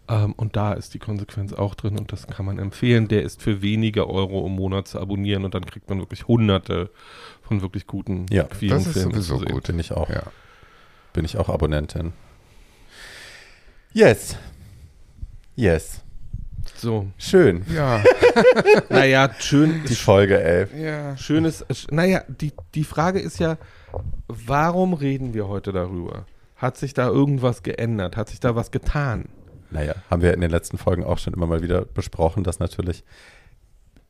Ähm, und da ist die Konsequenz auch drin und das kann man empfehlen. Der ist für wenige Euro im Monat zu abonnieren und dann kriegt man wirklich hunderte von wirklich guten Ja, queeren das ist Filmen sowieso gut. Bin ich auch. Ja. Bin ich auch Abonnentin. Yes. Yes. So, Schön. Ja, [LAUGHS] naja, schön, Die Folge 11. ja. schönes, sch- naja, die, die Frage ist ja, warum reden wir heute darüber? Hat sich da irgendwas geändert? Hat sich da was getan? Naja, haben wir in den letzten Folgen auch schon immer mal wieder besprochen, dass natürlich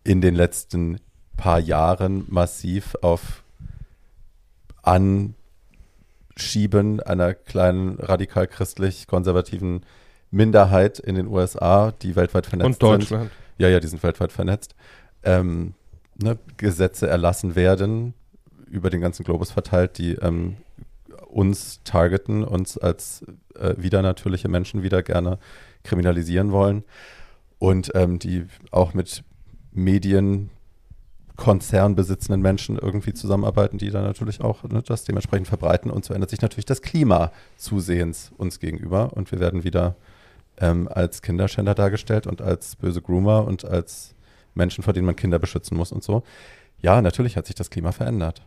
in den letzten paar Jahren massiv auf Anschieben einer kleinen radikal-christlich-konservativen Minderheit in den USA, die weltweit vernetzt Und Deutschland. sind. Ja, ja, die sind weltweit vernetzt. Ähm, ne, Gesetze erlassen werden, über den ganzen Globus verteilt, die ähm, uns targeten, uns als äh, wieder natürliche Menschen wieder gerne kriminalisieren wollen und ähm, die auch mit Medien konzernbesitzenden Menschen irgendwie zusammenarbeiten, die dann natürlich auch ne, das dementsprechend verbreiten. Und so ändert sich natürlich das Klima zusehends uns gegenüber. Und wir werden wieder ähm, als Kinderschänder dargestellt und als böse Groomer und als Menschen, vor denen man Kinder beschützen muss und so. Ja, natürlich hat sich das Klima verändert.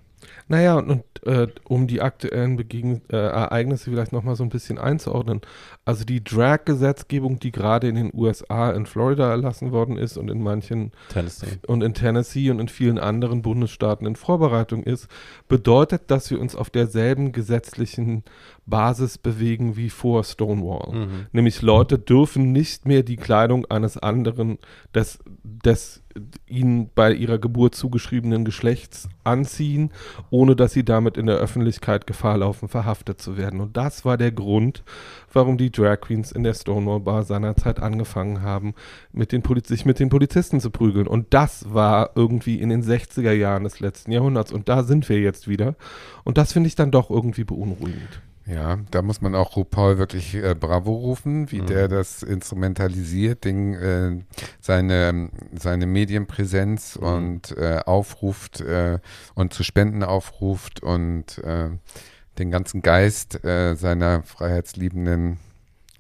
Naja, und, und äh, um die aktuellen Begegn äh, Ereignisse vielleicht nochmal so ein bisschen einzuordnen. Also die Drag-Gesetzgebung, die gerade in den USA, in Florida erlassen worden ist und in manchen Tennessee. und in Tennessee und in vielen anderen Bundesstaaten in Vorbereitung ist, bedeutet, dass wir uns auf derselben gesetzlichen Basis bewegen wie vor Stonewall. Mhm. Nämlich Leute dürfen nicht mehr die Kleidung eines anderen, des, des ihnen bei ihrer Geburt zugeschriebenen Geschlechts anziehen, ohne dass sie damit in der Öffentlichkeit Gefahr laufen, verhaftet zu werden. Und das war der Grund, warum die Drag Queens in der Stonewall Bar seinerzeit angefangen haben, mit den sich mit den Polizisten zu prügeln. Und das war irgendwie in den 60er Jahren des letzten Jahrhunderts. Und da sind wir jetzt wieder. Und das finde ich dann doch irgendwie beunruhigend. Ja, da muss man auch RuPaul wirklich äh, Bravo rufen, wie Mhm. der das instrumentalisiert, den, äh, seine, seine Medienpräsenz Mhm. und äh, aufruft äh, und zu Spenden aufruft und äh, den ganzen Geist äh, seiner freiheitsliebenden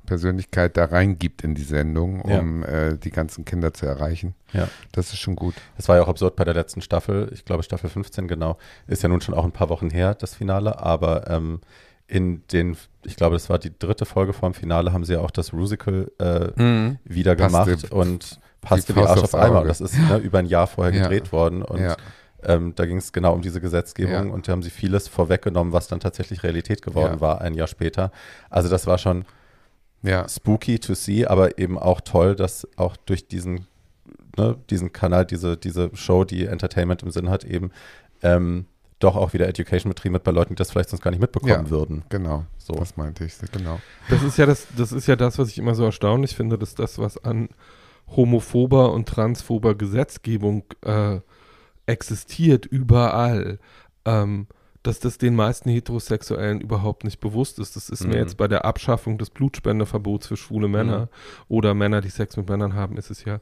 Persönlichkeit da reingibt in die Sendung, Ja. um äh, die ganzen Kinder zu erreichen. Ja. Das ist schon gut. Das war ja auch absurd bei der letzten Staffel. Ich glaube, Staffel 15 genau. Ist ja nun schon auch ein paar Wochen her, das Finale. Aber ähm, in den, ich glaube, das war die dritte Folge vor dem Finale, haben sie ja auch das Rusical äh, wieder Passte gemacht und passte wie Arsch. Auge. Und das ist ne, über ein Jahr vorher [LAUGHS] Ja. gedreht worden. Und Ja. ähm, da ging es genau um diese Gesetzgebung Ja. und da haben sie vieles vorweggenommen, was dann tatsächlich Realität geworden war, ein Jahr später. Also das war schon Ja. spooky to see, aber eben auch toll, dass auch durch diesen, ne, diesen Kanal, diese, diese Show, die Entertainment im Sinn hat, eben ähm, doch auch wieder Education betrieben wird bei Leuten, die das vielleicht sonst gar nicht mitbekommen Ja. würden. Genau, So. das meinte ich. Genau. Das ist ja das, das ist ja das, was ich immer so erstaunlich finde, dass das, was an homophober und transphober Gesetzgebung äh, existiert, überall, ähm, dass das den meisten Heterosexuellen überhaupt nicht bewusst ist. Das ist mir Mhm. jetzt bei der Abschaffung des Blutspendeverbots für schwule Männer oder Männer, die Sex mit Männern haben, ist es ja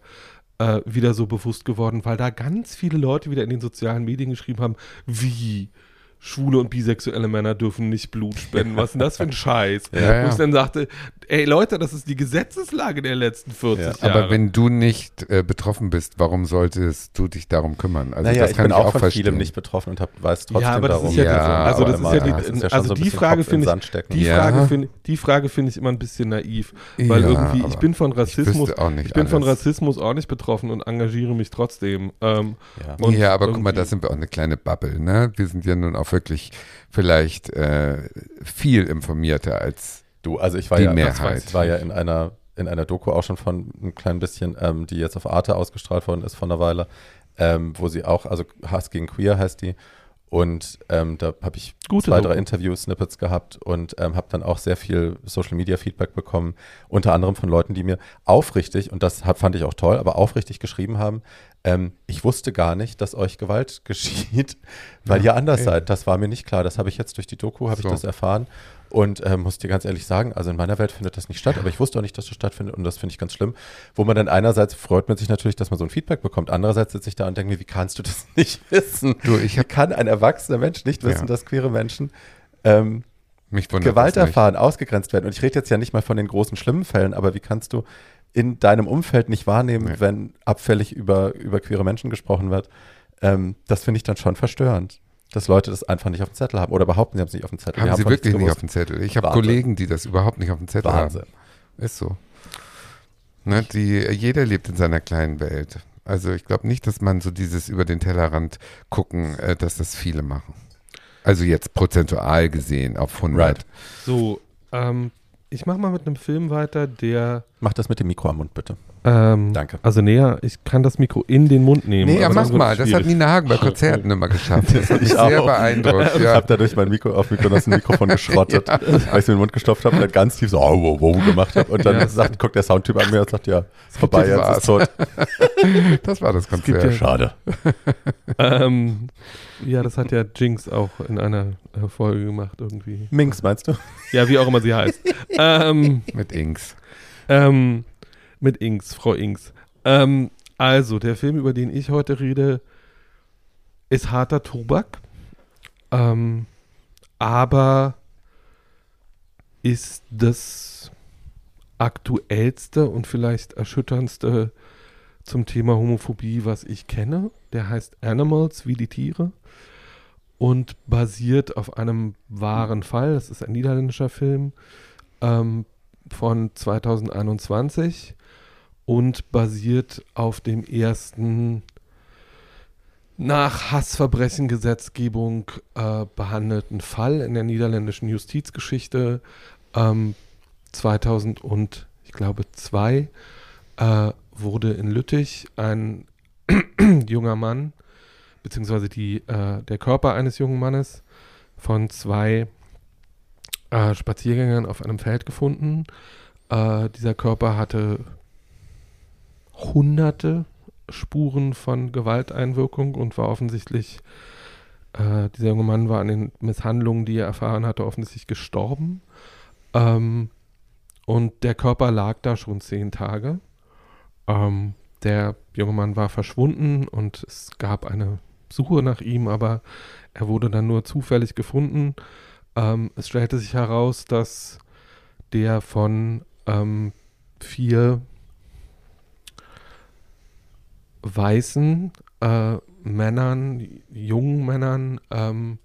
äh, wieder so bewusst geworden, weil da ganz viele Leute wieder in den sozialen Medien geschrieben haben, wie schwule und bisexuelle Männer dürfen nicht Blut spenden. Was ist denn das für ein Scheiß? Ja, Wo ich dann sagte, ey Leute, das ist die Gesetzeslage der letzten 40 Ja, Jahre. Aber wenn du nicht äh, betroffen bist, warum solltest du dich darum kümmern? Also naja, das ich kann bin ich auch auch von verstehen. vielem nicht betroffen und hab, weiß trotzdem ja, aber das darum. ist ja, Ja, die, also aber das ist ja die, das ist ja also so die Frage finde ich, die Ja. Frage finde die Frage finde ich immer ein bisschen naiv, weil Ja, irgendwie ich bin von Rassismus, nicht ich bin von. Rassismus auch nicht betroffen und engagiere mich trotzdem. Ähm, Ja. und ja, aber guck mal, da sind wir auch eine kleine Bubble, ne? Wir sind ja nun auch wirklich vielleicht äh, viel informierter als Du, also ich war Die ja, Mehrheit. ich war ja in einer in einer Doku auch schon von ein klein bisschen, ähm, die jetzt auf Arte ausgestrahlt worden ist vor einer Weile, ähm, wo sie auch, also Hass gegen Queer heißt die. Und ähm, da habe ich Gute zwei, drei Interview-Snippets gehabt und ähm, habe dann auch sehr viel Social-Media-Feedback bekommen, unter anderem von Leuten, die mir aufrichtig, und das fand ich auch toll, aber aufrichtig geschrieben haben, ähm, ich wusste gar nicht, dass euch Gewalt [LAUGHS] geschieht, weil Ja, ihr anders ey. seid. Das war mir nicht klar. Das habe ich jetzt durch die Doku, habe So. ich das erfahren. Und ähm, muss dir ganz ehrlich sagen, also in meiner Welt findet das nicht statt, aber ich wusste auch nicht, dass das stattfindet und das finde ich ganz schlimm. Wo man dann einerseits freut man sich natürlich, dass man so ein Feedback bekommt, andererseits sitze ich da und denke mir, wie kannst du das [LAUGHS] nicht wissen? Du, ich Wie hab- kann ein erwachsener Mensch nicht wissen, Ja. dass queere Menschen ähm, Gewalt erfahren, ausgegrenzt werden? Und ich rede jetzt ja nicht mal von den großen schlimmen Fällen, aber wie kannst du in deinem Umfeld nicht wahrnehmen, Nee. wenn abfällig über, über queere Menschen gesprochen wird? Ähm, das finde ich dann schon verstörend. Dass Leute das einfach nicht auf dem Zettel haben oder behaupten, sie haben es nicht auf dem Zettel. Haben Die sie wirklich nicht auf dem Zettel? Ich habe. Kollegen, die das überhaupt nicht auf dem Zettel Wahnsinn. haben. Ist so. Ne, die, jeder lebt in seiner kleinen Welt. Also ich glaube nicht, dass man so dieses über den Tellerrand gucken, äh, dass das viele machen. Also jetzt prozentual gesehen auf 100. Right. so, ähm, ich mache mal mit einem Film weiter, der Mach das mit dem Mikro am Mund, bitte. Ähm, Danke. Also näher, ich kann das Mikro in den Mund nehmen. Nee, ja, mach mal. Das hat. Nina Hagen bei [LAUGHS] Konzerten immer geschafft. Das hat mich Ich sehr auch. beeindruckt. Ich Ja. habe dadurch mein Mikro auf Mikronas ein Mikrofon geschrottet, [LAUGHS] weil ich es mir in den Mund gestopft habe und dann ganz tief so oh, wow, wow gemacht habe. Und dann Ja. sagt, guckt der Soundtyp an mir und sagt, ja, ist vorbei, Das jetzt ist tot. [LAUGHS] Das war das gibt Konzert. ja- Schade. ähm, ja, das hat ja Jinx auch in einer Folge gemacht irgendwie. Minx, meinst du? Ja, wie auch immer sie heißt. ähm, Mit Inks. ähm, mit Inks, Frau Inks. Ähm, also, der Film, über den ich heute rede, ist harter Tobak. Ähm, aber ist das aktuellste und vielleicht erschütterndste zum Thema Homophobie, was ich kenne. Der heißt Animals, wie die Tiere. Und basiert auf einem wahren Fall. Das ist ein niederländischer Film ähm, von 2021 und basiert auf dem ersten nach Hassverbrechengesetzgebung äh, behandelten Fall in der niederländischen Justizgeschichte ähm, 2000 und ich glaube zwei äh, wurde in Lüttich ein [CLEARS THROAT] junger Mann beziehungsweise die, äh, der Körper eines jungen Mannes von zwei äh, Spaziergängern auf einem Feld gefunden. Äh, dieser Körper hatte hunderte Spuren von Gewalteinwirkung und war offensichtlich, äh, dieser junge Mann war an den Misshandlungen, die er erfahren hatte, offensichtlich gestorben. Ähm, und der Körper lag da schon zehn Tage. Ähm, der junge Mann war verschwunden und es gab eine Suche nach ihm, aber er wurde dann nur zufällig gefunden. Ähm, es stellte sich heraus, dass der von ähm, vier weißen äh, Männern, jungen Männern, ähm,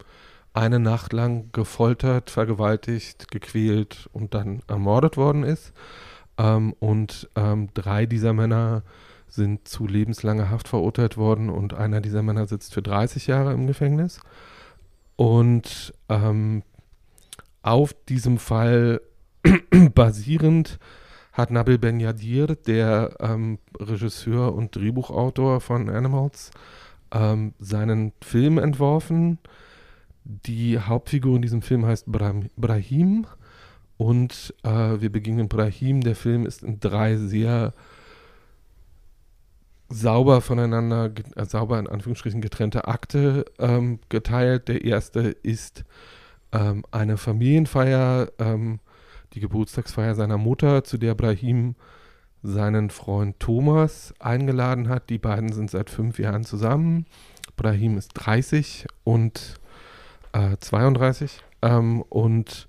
eine Nacht lang gefoltert, vergewaltigt, gequält und dann ermordet worden ist. Ähm, und ähm, drei dieser Männer sind zu lebenslanger Haft verurteilt worden und einer dieser Männer sitzt für 30 Jahre im Gefängnis. Und ähm, auf diesem Fall [CLEARS THROAT] basierend hat Nabil Ben Yadir, der ähm, Regisseur und Drehbuchautor von Animals, ähm, seinen Film entworfen. Die Hauptfigur in diesem Film heißt Brahim und äh, wir begegnen Brahim. Der Film ist in drei sehr sauber voneinander, äh, sauber in Anführungsstrichen getrennte Akte ähm, geteilt. Der erste ist ähm, eine Familienfeier, ähm, die Geburtstagsfeier seiner Mutter, zu der Brahim seinen Freund Thomas eingeladen hat. Die beiden sind seit fünf Jahren zusammen. Brahim ist 30 und äh, 32 ähm, und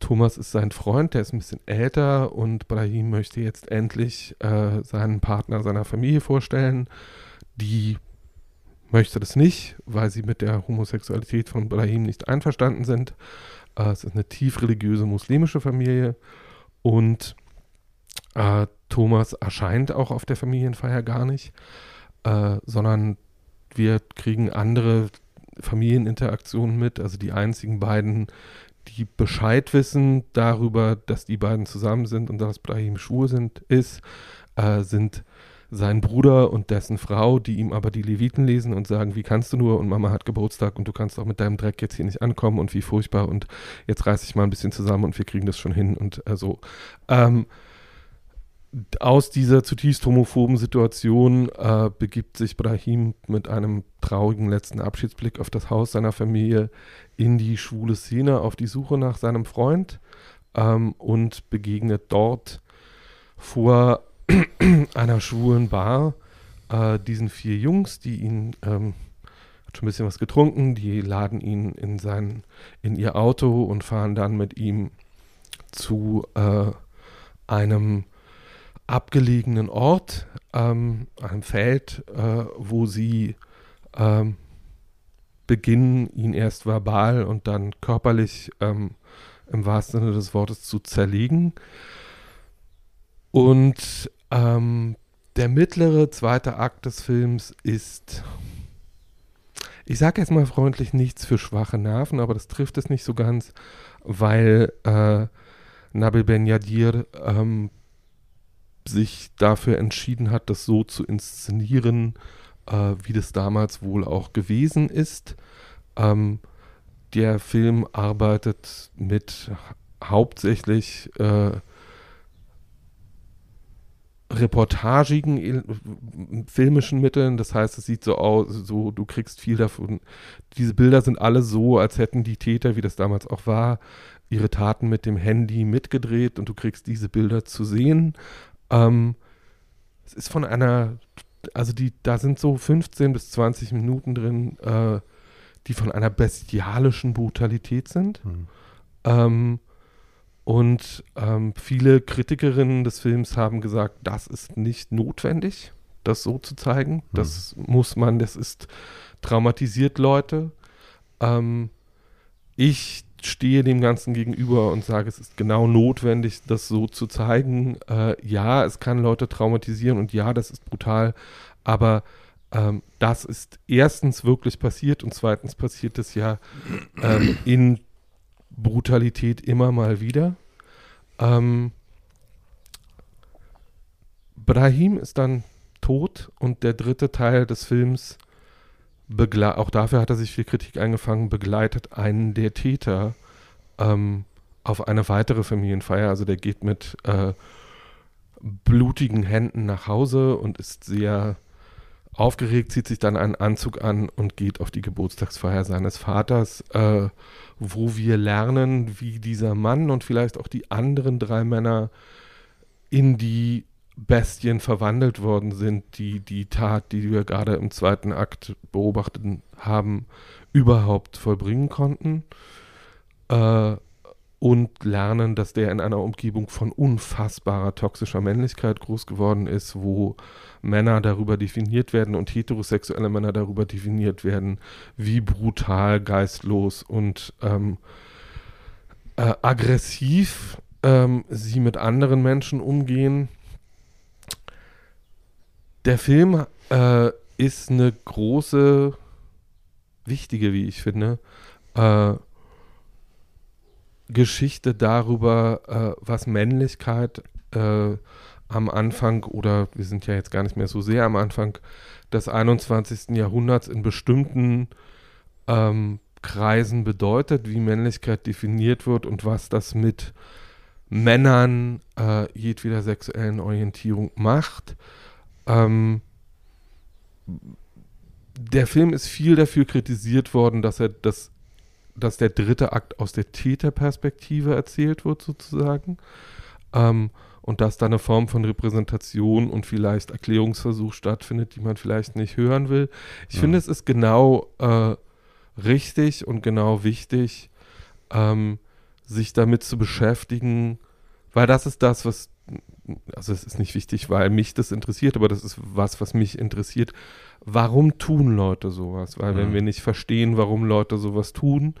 Thomas ist sein Freund, der ist ein bisschen älter und Brahim möchte jetzt endlich äh, seinen Partner seiner Familie vorstellen. Die möchte das nicht, weil sie mit der Homosexualität von Brahim nicht einverstanden sind. Äh, es ist eine tief religiöse muslimische Familie und äh, Thomas erscheint auch auf der Familienfeier gar nicht, äh, sondern wir kriegen andere Familieninteraktionen mit. Also die einzigen beiden, die Bescheid wissen darüber, dass die beiden zusammen sind und dass Brahim schwul sind, ist, äh, sind sein Bruder und dessen Frau, die ihm aber die Leviten lesen und sagen, wie kannst du nur? Und Mama hat Geburtstag und du kannst auch mit deinem Dreck jetzt hier nicht ankommen und wie furchtbar. Und jetzt reiß ich mal ein bisschen zusammen und wir kriegen das schon hin. Und äh, so. Ähm, aus dieser zutiefst homophoben Situation äh, begibt sich Brahim mit einem traurigen letzten Abschiedsblick auf das Haus seiner Familie in die schwule Szene auf die Suche nach seinem Freund ähm, und begegnet dort vor [CLEARS THROAT] einer schwulen Bar äh, diesen vier Jungs, die ihn ähm, hat schon ein bisschen was getrunken, die laden ihn in sein in ihr Auto und fahren dann mit ihm zu äh, einem abgelegenen Ort, ähm, einem Feld, äh, wo sie ähm, beginnen, ihn erst verbal und dann körperlich ähm, im wahrsten Sinne des Wortes zu zerlegen. Und ähm, der mittlere zweite Akt des Films ist, ich sage jetzt mal freundlich, nichts für schwache Nerven, aber das trifft es nicht so ganz, weil äh, Nabil Ben Yadir ähm, sich dafür entschieden hat, das so zu inszenieren, äh, wie das damals wohl auch gewesen ist. Ähm, der Film arbeitet mit hauptsächlich äh, reportagigen filmischen Mitteln. Das heißt, es sieht so aus, so du kriegst viel davon. Diese Bilder sind alle so, als hätten die Täter, wie das damals auch war, ihre Taten mit dem Handy mitgedreht und du kriegst diese Bilder zu sehen. Ähm, es ist von einer, also die, da sind so 15 bis 20 Minuten drin, äh, die von einer bestialischen Brutalität sind. Mhm. Ähm, und ähm, viele Kritikerinnen des Films haben gesagt, das ist nicht notwendig, das so zu zeigen. Mhm. Das muss man, das ist traumatisiert Leute. Ähm, ich stehe dem Ganzen gegenüber und sage, es ist genau notwendig, das so zu zeigen. Äh, ja, es kann Leute traumatisieren und ja, das ist brutal, aber ähm, das ist erstens wirklich passiert und zweitens passiert es ja ähm, in Brutalität immer mal wieder. Ähm, Brahim ist dann tot und der dritte Teil des Films, auch dafür hat er sich viel Kritik eingefangen, begleitet einen der Täter ähm, auf eine weitere Familienfeier. Also der geht mit äh, blutigen Händen nach Hause und ist sehr aufgeregt, zieht sich dann einen Anzug an und geht auf die Geburtstagsfeier seines Vaters, äh, wo wir lernen, wie dieser Mann und vielleicht auch die anderen drei Männer in die Bestien verwandelt worden sind, die die Tat, die wir gerade im zweiten Akt beobachtet haben, überhaupt vollbringen konnten. Äh, und lernen, dass der in einer Umgebung von unfassbarer toxischer Männlichkeit groß geworden ist, wo Männer darüber definiert werden und heterosexuelle Männer darüber definiert werden, wie brutal, geistlos und ähm, äh, aggressiv ähm, sie mit anderen Menschen umgehen. Der Film äh, ist eine große, wichtige, wie ich finde, äh, Geschichte darüber, äh, was Männlichkeit äh, am Anfang oder wir sind ja jetzt gar nicht mehr so sehr am Anfang des 21. Jahrhunderts in bestimmten ähm, Kreisen bedeutet, wie Männlichkeit definiert wird und was das mit Männern äh, jedweder sexuellen Orientierung macht. Ähm, der Film ist viel dafür kritisiert worden, dass er das dass der dritte Akt aus der Täterperspektive erzählt wird, sozusagen. Ähm, und dass da eine Form von Repräsentation und vielleicht Erklärungsversuch stattfindet, die man vielleicht nicht hören will. Ich ja. finde, es ist genau äh, richtig und genau wichtig, ähm, sich damit zu beschäftigen, weil das ist das, was, also es ist nicht wichtig, weil mich das interessiert, aber das ist was, was mich interessiert warum tun Leute sowas? Weil mhm. wenn wir nicht verstehen, warum Leute sowas tun,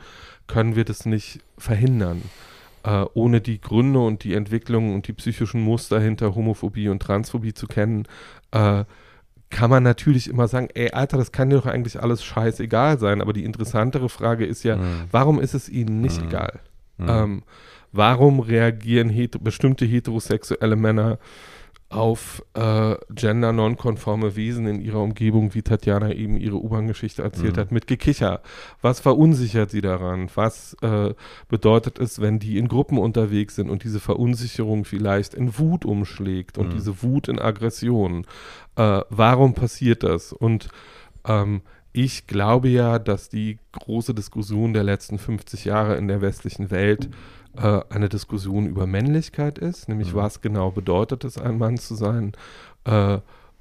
können wir das nicht verhindern. Äh, ohne die Gründe und die Entwicklung und die psychischen Muster hinter Homophobie und Transphobie zu kennen, äh, kann man natürlich immer sagen, ey, Alter, das kann dir doch eigentlich alles scheißegal sein. Aber die interessantere Frage ist ja, mhm. warum ist es ihnen nicht mhm. egal? Mhm. Ähm, warum reagieren het bestimmte heterosexuelle Männer auf äh, gender-nonkonforme Wesen in ihrer Umgebung, wie Tatjana eben ihre U-Bahn-Geschichte erzählt mhm. hat, mit Gekicher. Was verunsichert sie daran? Was äh, bedeutet es, wenn die in Gruppen unterwegs sind und diese Verunsicherung vielleicht in Wut umschlägt und mhm. diese Wut in Aggression? Äh, warum passiert das? Und ähm, ich glaube ja, dass die große Diskussion der letzten 50 Jahre in der westlichen Welt äh, eine Diskussion über Männlichkeit ist, nämlich mhm. was genau bedeutet es, ein Mann zu sein äh,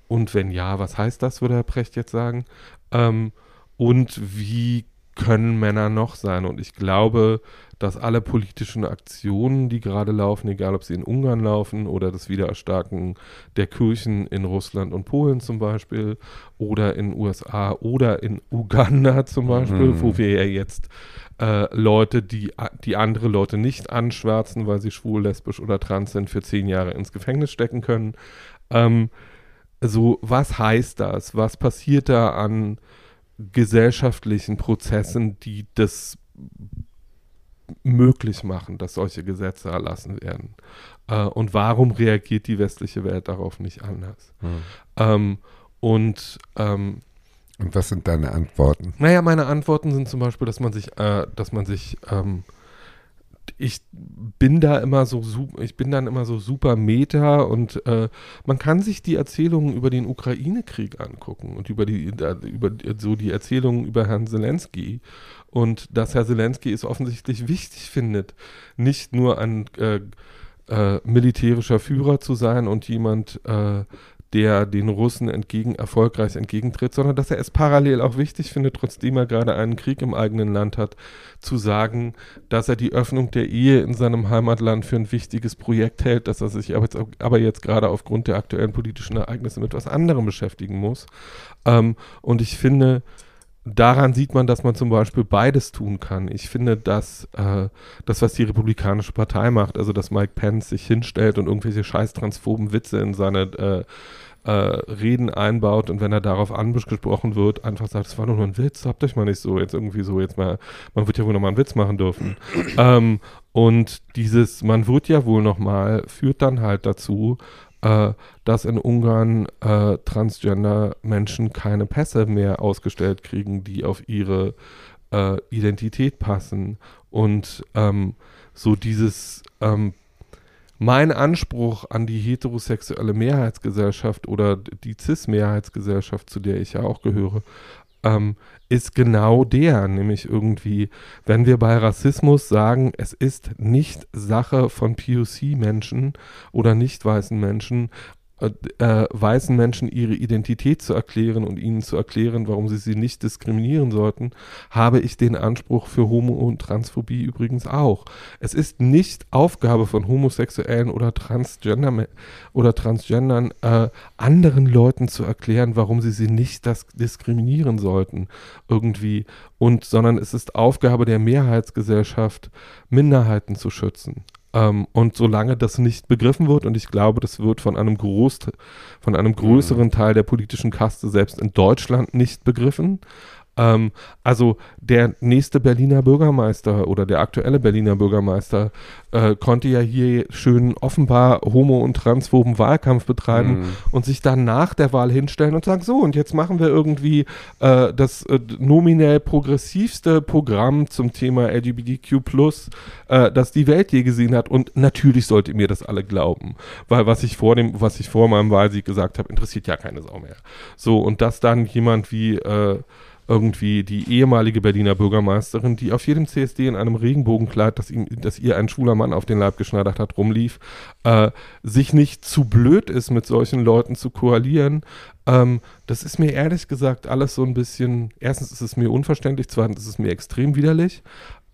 und wenn ja, was heißt das, würde Herr Precht jetzt sagen, ähm, und wie können Männer noch sein? Und ich glaube, dass alle politischen Aktionen, die gerade laufen, egal ob sie in Ungarn laufen oder das Wiedererstarken der Kirchen in Russland und Polen zum Beispiel oder in USA oder in Uganda zum Beispiel, mhm. wo wir ja jetzt äh, Leute, die, die andere Leute nicht anschwärzen, weil sie schwul, lesbisch oder trans sind, für zehn Jahre ins Gefängnis stecken können. Ähm, so, was heißt das? Was passiert da an gesellschaftlichen Prozessen, die das möglich machen, dass solche Gesetze erlassen werden? Äh, und warum reagiert die westliche Welt darauf nicht anders? Hm. Ähm, und ähm, und was sind deine Antworten? Naja, meine Antworten sind zum Beispiel, dass man sich, äh, dass man sich, ähm, ich bin da immer so, ich bin dann immer so super meta und äh, man kann sich die Erzählungen über den Ukraine-Krieg angucken und über die, über so die Erzählungen über Herrn Zelensky und dass Herr Zelensky es offensichtlich wichtig findet, nicht nur ein äh, äh, militärischer Führer zu sein und jemand, äh, der den Russen entgegen, erfolgreich entgegentritt, sondern dass er es parallel auch wichtig findet, trotzdem er gerade einen Krieg im eigenen Land hat, zu sagen, dass er die Öffnung der Ehe in seinem Heimatland für ein wichtiges Projekt hält, dass er sich aber jetzt, aber jetzt gerade aufgrund der aktuellen politischen Ereignisse mit etwas anderem beschäftigen muss. Ähm, und ich finde, daran sieht man, dass man zum Beispiel beides tun kann. Ich finde, dass äh, das, was die Republikanische Partei macht, also dass Mike Pence sich hinstellt und irgendwelche scheiß transphoben Witze in seine äh, äh, Reden einbaut und wenn er darauf angesprochen wird, einfach sagt, es war nur ein Witz, habt euch mal nicht so, jetzt irgendwie so, jetzt mal, man wird ja wohl nochmal einen Witz machen dürfen. ähm, und dieses, man wird ja wohl nochmal, führt dann halt dazu, äh, dass in Ungarn äh, Transgender-Menschen keine Pässe mehr ausgestellt kriegen, die auf ihre äh, Identität passen. Und ähm, so dieses, ähm, mein Anspruch an die heterosexuelle Mehrheitsgesellschaft oder die CIS-Mehrheitsgesellschaft, zu der ich ja auch gehöre, ähm, ist genau der, nämlich irgendwie, wenn wir bei Rassismus sagen, es ist nicht Sache von POC-Menschen oder nicht weißen Menschen, äh, äh, weißen Menschen ihre Identität zu erklären und ihnen zu erklären, warum sie sie nicht diskriminieren sollten, habe ich den Anspruch für Homo- und Transphobie übrigens auch. Es ist nicht Aufgabe von Homosexuellen oder Transgender oder Transgendern, äh, anderen Leuten zu erklären, warum sie sie nicht diskriminieren sollten, irgendwie, und, sondern es ist Aufgabe der Mehrheitsgesellschaft, Minderheiten zu schützen. Ähm, und solange das nicht begriffen wird, und ich glaube, das wird von einem, Groß, von einem größeren mhm. Teil der politischen Kaste selbst in Deutschland nicht begriffen, ähm, also der nächste Berliner Bürgermeister oder der aktuelle Berliner Bürgermeister äh, konnte ja hier schön offenbar homo- und transphoben Wahlkampf betreiben mm. und sich dann nach der Wahl hinstellen und sagen, so, und jetzt machen wir irgendwie äh, das äh, nominell progressivste Programm zum Thema LGBTQ+, äh, das die Welt je gesehen hat. Und natürlich sollt ihr mir das alle glauben, weil was ich vor dem, was ich vor meinem Wahlsieg gesagt habe, interessiert ja keine Sau mehr. So, und dass dann jemand wie äh, irgendwie die ehemalige Berliner Bürgermeisterin, die auf jedem CSD in einem Regenbogenkleid, das, ihm, das ihr ein schwuler Mann auf den Leib geschneidert hat, rumlief, äh, sich nicht zu blöd ist, mit solchen Leuten zu koalieren. Ähm, das ist mir ehrlich gesagt alles so ein bisschen, erstens ist es mir unverständlich, zweitens ist es mir extrem widerlich,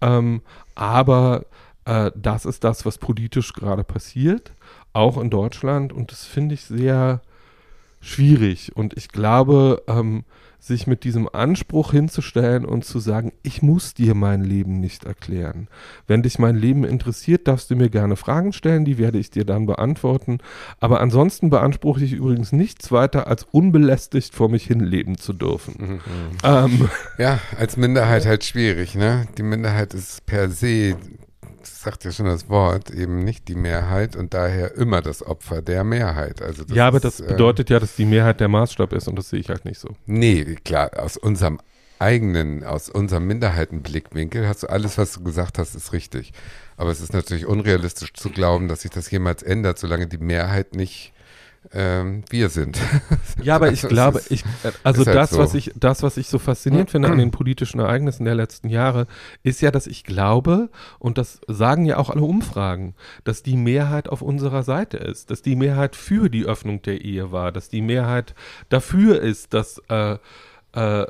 ähm, aber äh, das ist das, was politisch gerade passiert, auch in Deutschland. Und das finde ich sehr schwierig. Und ich glaube, ähm, sich mit diesem Anspruch hinzustellen und zu sagen, ich muss dir mein Leben nicht erklären. Wenn dich mein Leben interessiert, darfst du mir gerne Fragen stellen, die werde ich dir dann beantworten. Aber ansonsten beanspruche ich übrigens nichts weiter, als unbelästigt vor mich hin leben zu dürfen. Mhm. Ähm. Ja, als Minderheit halt schwierig, ne? Die Minderheit ist per se das sagt ja schon das Wort, eben nicht die Mehrheit und daher immer das Opfer der Mehrheit. Also ja, aber ist, das äh, bedeutet ja, dass die Mehrheit der Maßstab ist und das sehe ich halt nicht so. Nee, klar, aus unserem eigenen, aus unserem Minderheitenblickwinkel hast du alles, was du gesagt hast, ist richtig. Aber es ist natürlich unrealistisch zu glauben, dass sich das jemals ändert, solange die Mehrheit nicht ähm, wir sind. [LAUGHS] Ja, aber ich glaube, ich, äh, also halt das, so. was ich, das, was ich so faszinierend finde an den [CLEARS THROAT] politischen Ereignissen der letzten Jahre, ist ja, dass ich glaube, und das sagen ja auch alle Umfragen, dass die Mehrheit auf unserer Seite ist, dass die Mehrheit für die Öffnung der Ehe war, dass die Mehrheit dafür ist, dass äh, äh,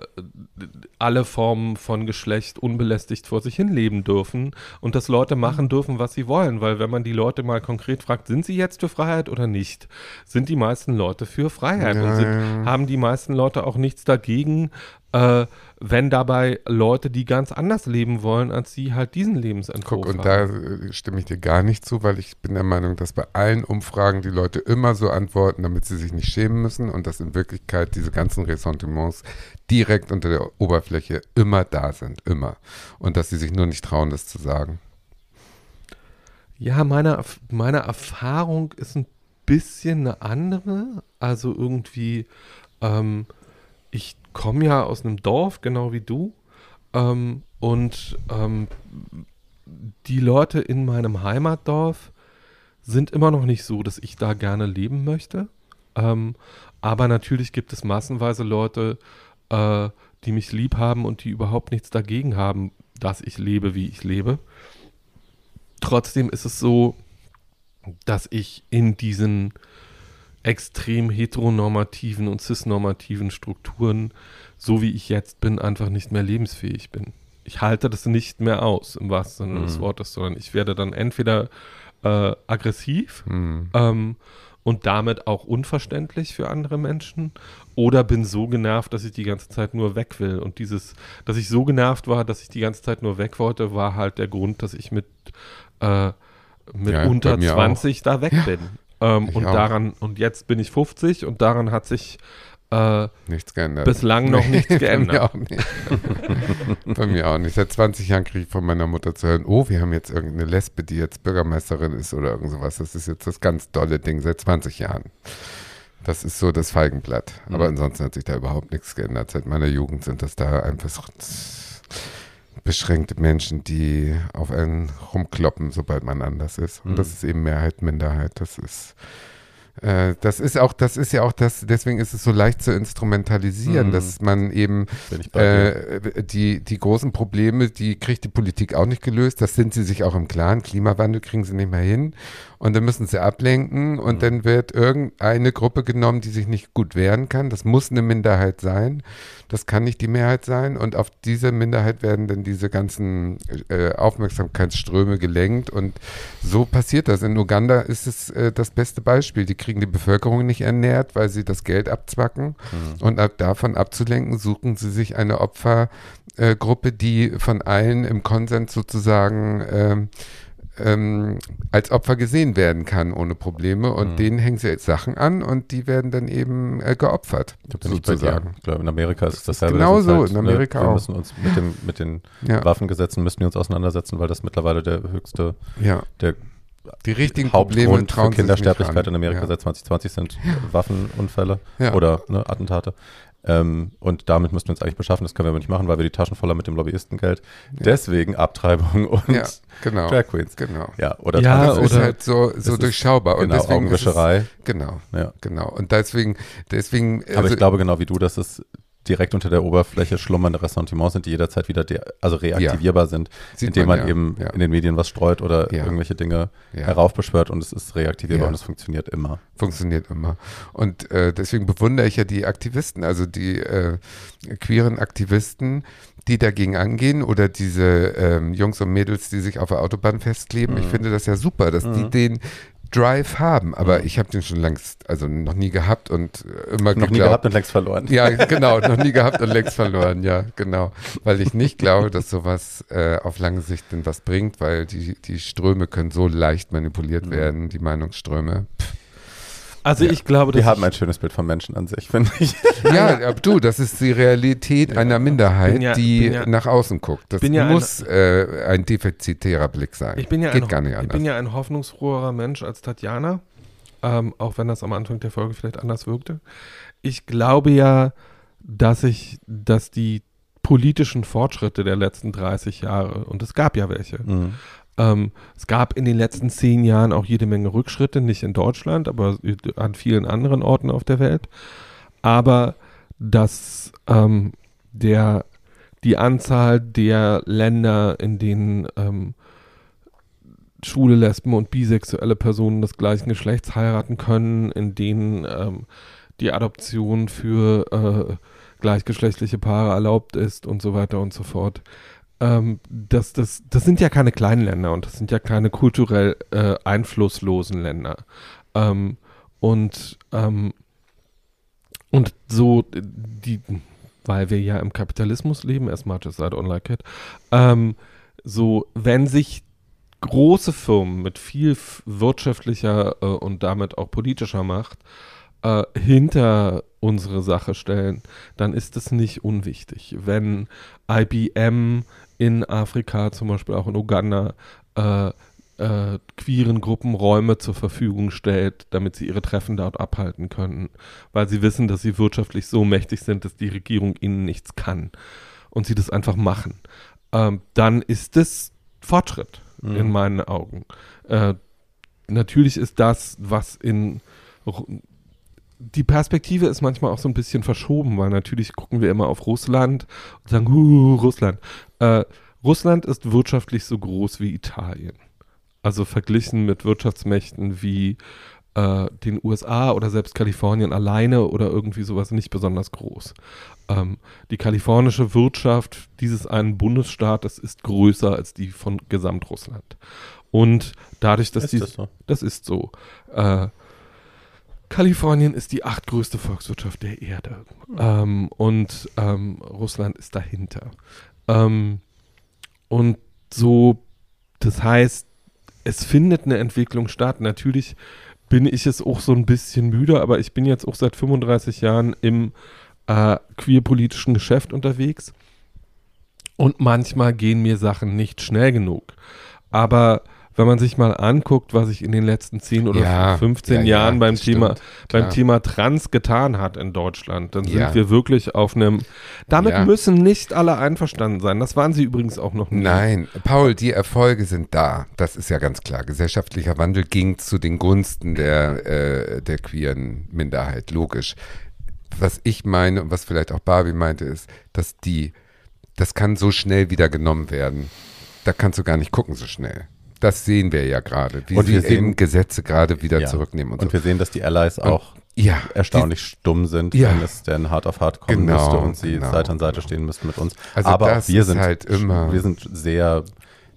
alle Formen von Geschlecht unbelästigt vor sich hin leben dürfen und dass Leute machen dürfen, was sie wollen. Weil wenn man die Leute mal konkret fragt, sind sie jetzt für Freiheit oder nicht, sind die meisten Leute für Freiheit. Ja, und sind, haben die meisten Leute auch nichts dagegen, äh, wenn dabei Leute, die ganz anders leben wollen, als sie halt diesen Lebensentwurf Guck, und haben. da äh, stimme ich dir gar nicht zu, weil ich bin der Meinung, dass bei allen Umfragen die Leute immer so antworten, damit sie sich nicht schämen müssen und dass in Wirklichkeit diese ganzen Ressentiments direkt unter der Oberfläche immer da sind, immer. Und dass sie sich nur nicht trauen, das zu sagen. Ja, meine, meine Erfahrung ist ein bisschen eine andere. Also irgendwie, ähm, ich komme ja aus einem Dorf, genau wie du. Ähm, und ähm, die Leute in meinem Heimatdorf sind immer noch nicht so, dass ich da gerne leben möchte. Ähm, aber natürlich gibt es massenweise Leute, äh, die mich lieb haben und die überhaupt nichts dagegen haben, dass ich lebe, wie ich lebe. Trotzdem ist es so, dass ich in diesen extrem heteronormativen und cisnormativen Strukturen, so wie ich jetzt bin, einfach nicht mehr lebensfähig bin. Ich halte das nicht mehr aus, im wahrsten Sinne mhm. des Wortes, sondern ich werde dann entweder äh, aggressiv Hm. ähm, und damit auch unverständlich für andere Menschen oder bin so genervt, dass ich die ganze Zeit nur weg will. Und dieses, dass ich so genervt war, dass ich die ganze Zeit nur weg wollte, war halt der Grund, dass ich mit, äh, mit Ja, unter mir 20 da weg bin. [LAUGHS] Ähm, und auch. daran, und jetzt bin ich 50 und daran hat sich äh, Nichts geändert. bislang noch nichts [LAUGHS] Bei mir geändert. auch nicht. [LAUGHS] Bei mir auch nicht. Seit 20 Jahren kriege ich von meiner Mutter zu hören, oh, wir haben jetzt irgendeine Lesbe, die jetzt Bürgermeisterin ist oder irgend sowas. Das ist jetzt das ganz dolle Ding seit 20 Jahren. Das ist so das Feigenblatt. Aber Mhm. ansonsten hat sich da überhaupt nichts geändert. Seit meiner Jugend sind das da einfach so beschränkte Menschen, die auf einen rumkloppen, sobald man anders ist. Und Mhm. das ist eben Mehrheit, Minderheit. Das ist äh, das ist auch, das ist ja auch das, deswegen ist es so leicht zu instrumentalisieren, Mhm. dass man eben äh, die, die großen Probleme, die kriegt die Politik auch nicht gelöst. Das sind sie sich auch im Klaren. Klimawandel kriegen sie nicht mehr hin. Und dann müssen sie ablenken und Mhm. dann wird irgendeine Gruppe genommen, die sich nicht gut wehren kann. Das muss eine Minderheit sein. Das kann nicht die Mehrheit sein. Und auf diese Minderheit werden dann diese ganzen äh, Aufmerksamkeitsströme gelenkt. Und so passiert das. In Uganda ist es äh, das beste Beispiel. Die kriegen die Bevölkerung nicht ernährt, weil sie das Geld abzwacken. Mhm. Und ab davon abzulenken, suchen sie sich eine Opfergruppe, die von allen im Konsens sozusagen ähm, als Opfer gesehen werden kann ohne Probleme. Und Mhm. denen hängen sie jetzt Sachen an und die werden dann eben äh, geopfert, sozusagen. Ich glaube, in Amerika ist es Das dasselbe. genau Das so, halt, in Amerika ne, Wir auch. müssen uns mit, dem, mit den Ja, Waffengesetzen müssen wir uns auseinandersetzen, weil das mittlerweile der höchste, ja. der Die richtigen Probleme trauen für Kindersterblichkeit in Amerika ja. seit 2020 sind Waffenunfälle Ja. oder ne, Attentate. Ähm, und damit müssen wir uns eigentlich beschaffen. Das können wir aber nicht machen, weil wir die Taschen voller mit dem Lobbyistengeld. Ja. Deswegen Abtreibung und Ja, genau. Drag Queens. Genau. Ja, oder Ja, Das ist oder- halt so, so ist- durchschaubar. Und genau, deswegen ist es, Augenwischerei. genau, Ja. genau. Und deswegen, deswegen. Aber also- ich glaube genau wie du, dass es direkt unter der Oberfläche schlummernde Ressentiments sind, die jederzeit wieder de also reaktivierbar sind, sieht indem man, ja. eben ja. in den Medien was streut oder Ja. irgendwelche Dinge ja. heraufbeschwört und es ist reaktivierbar Ja. und es funktioniert immer. Funktioniert immer. Und äh, deswegen bewundere ich ja die Aktivisten, also die äh, queeren Aktivisten, die dagegen angehen oder diese ähm, Jungs und Mädels, die sich auf der Autobahn festkleben. Ich Mhm. finde das ja super, dass die Mhm. den Drive haben. Aber ich habe den schon längst, also noch nie gehabt und äh, immer Noch nie geglaubt- gehabt und längst verloren. Ja, [LAUGHS] genau, noch nie gehabt und längst verloren, ja, genau. Weil ich nicht glaube, dass sowas äh, auf lange Sicht denn was bringt, weil die, die Ströme können so leicht manipuliert Mhm. werden, die Meinungsströme. Also Ja. ich glaube, Wir haben ich, ein schönes Bild vom Menschen an sich, finde ich. [LAUGHS] Ja, aber du, das ist die Realität einer Minderheit, ja- die ja- nach außen guckt. Das ja ein- muss äh, ein defizitärer Blick sein. ich bin ja Geht ein, gar nicht ich anders. bin ja ein hoffnungsfroherer Mensch als Tatjana, ähm, auch wenn das am Anfang der Folge vielleicht anders wirkte. Ich glaube ja, dass ich, dass die politischen Fortschritte der letzten 30 Jahre, und es gab ja welche, Mhm. Ähm, es gab in den letzten zehn Jahren auch jede Menge Rückschritte, nicht in Deutschland, aber an vielen anderen Orten auf der Welt. Aber dass ähm, der, die Anzahl der Länder, in denen ähm, schwule, Lesben und bisexuelle Personen des gleichen Geschlechts heiraten können, in denen ähm, die Adoption für äh, gleichgeschlechtliche Paare erlaubt ist und so weiter und so fort. Ähm, das, das, das sind ja keine kleinen Länder und das sind ja keine kulturell äh, einflusslosen Länder. Ähm, und, ähm, und so, die, weil wir ja im Kapitalismus leben, as much as I don't like it, ähm, so, wenn sich große Firmen mit viel wirtschaftlicher äh, und damit auch politischer Macht äh, hinter unsere Sache stellen, dann ist es nicht unwichtig. Wenn IBM in Afrika, zum Beispiel auch in Uganda, äh, äh, queeren Gruppen Räume zur Verfügung stellt, damit sie ihre Treffen dort abhalten können, weil sie wissen, dass sie wirtschaftlich so mächtig sind, dass die Regierung ihnen nichts kann und sie das einfach machen, ähm, dann ist es Fortschritt Mhm. in meinen Augen. Äh, natürlich ist das, was in die Perspektive ist manchmal auch so ein bisschen verschoben, weil natürlich gucken wir immer auf Russland und sagen, uh, Russland. Äh, Russland ist wirtschaftlich so groß wie Italien. Also verglichen mit Wirtschaftsmächten wie, äh, den USA oder selbst Kalifornien alleine oder irgendwie sowas nicht besonders groß. Ähm, die kalifornische Wirtschaft dieses einen Bundesstaates ist größer als die von Gesamtrussland. Und dadurch, dass Ist die, das so? das ist so. Äh, Kalifornien ist die achtgrößte Volkswirtschaft der Erde. Ähm, und ähm, Russland ist dahinter. Ähm, und so, das heißt, es findet eine Entwicklung statt. Natürlich bin ich es auch so ein bisschen müde, aber ich bin jetzt auch seit 35 Jahren im äh, queerpolitischen Geschäft unterwegs. Und manchmal gehen mir Sachen nicht schnell genug. Aber wenn man sich mal anguckt, was sich in den letzten 10 oder Ja, 15 ja, ja, Jahren beim das Thema, stimmt, beim. Thema Trans getan hat in Deutschland, dann Ja. sind wir wirklich auf einem. Damit Ja. müssen nicht alle einverstanden sein. Das waren sie übrigens auch noch nie. Nein, Paul, die Erfolge sind da. Das ist ja ganz klar. Gesellschaftlicher Wandel ging zu den Gunsten der, äh, der queeren Minderheit, logisch. Was ich meine und was vielleicht auch Barbie meinte, ist, dass die, das kann so schnell wieder genommen werden. Da kannst du gar nicht gucken so schnell. Das sehen wir ja gerade, wie Und sie wir sehen- eben Gesetze gerade wieder Ja. zurücknehmen und, Und so. wir sehen, dass die Allies auch ja, erstaunlich stumm sind, Ja. wenn es denn hart auf hart kommen Genau, müsste und sie genau, Seite an Seite genau. stehen müssten mit uns. Also Aber wir sind halt immer- wir sind sehr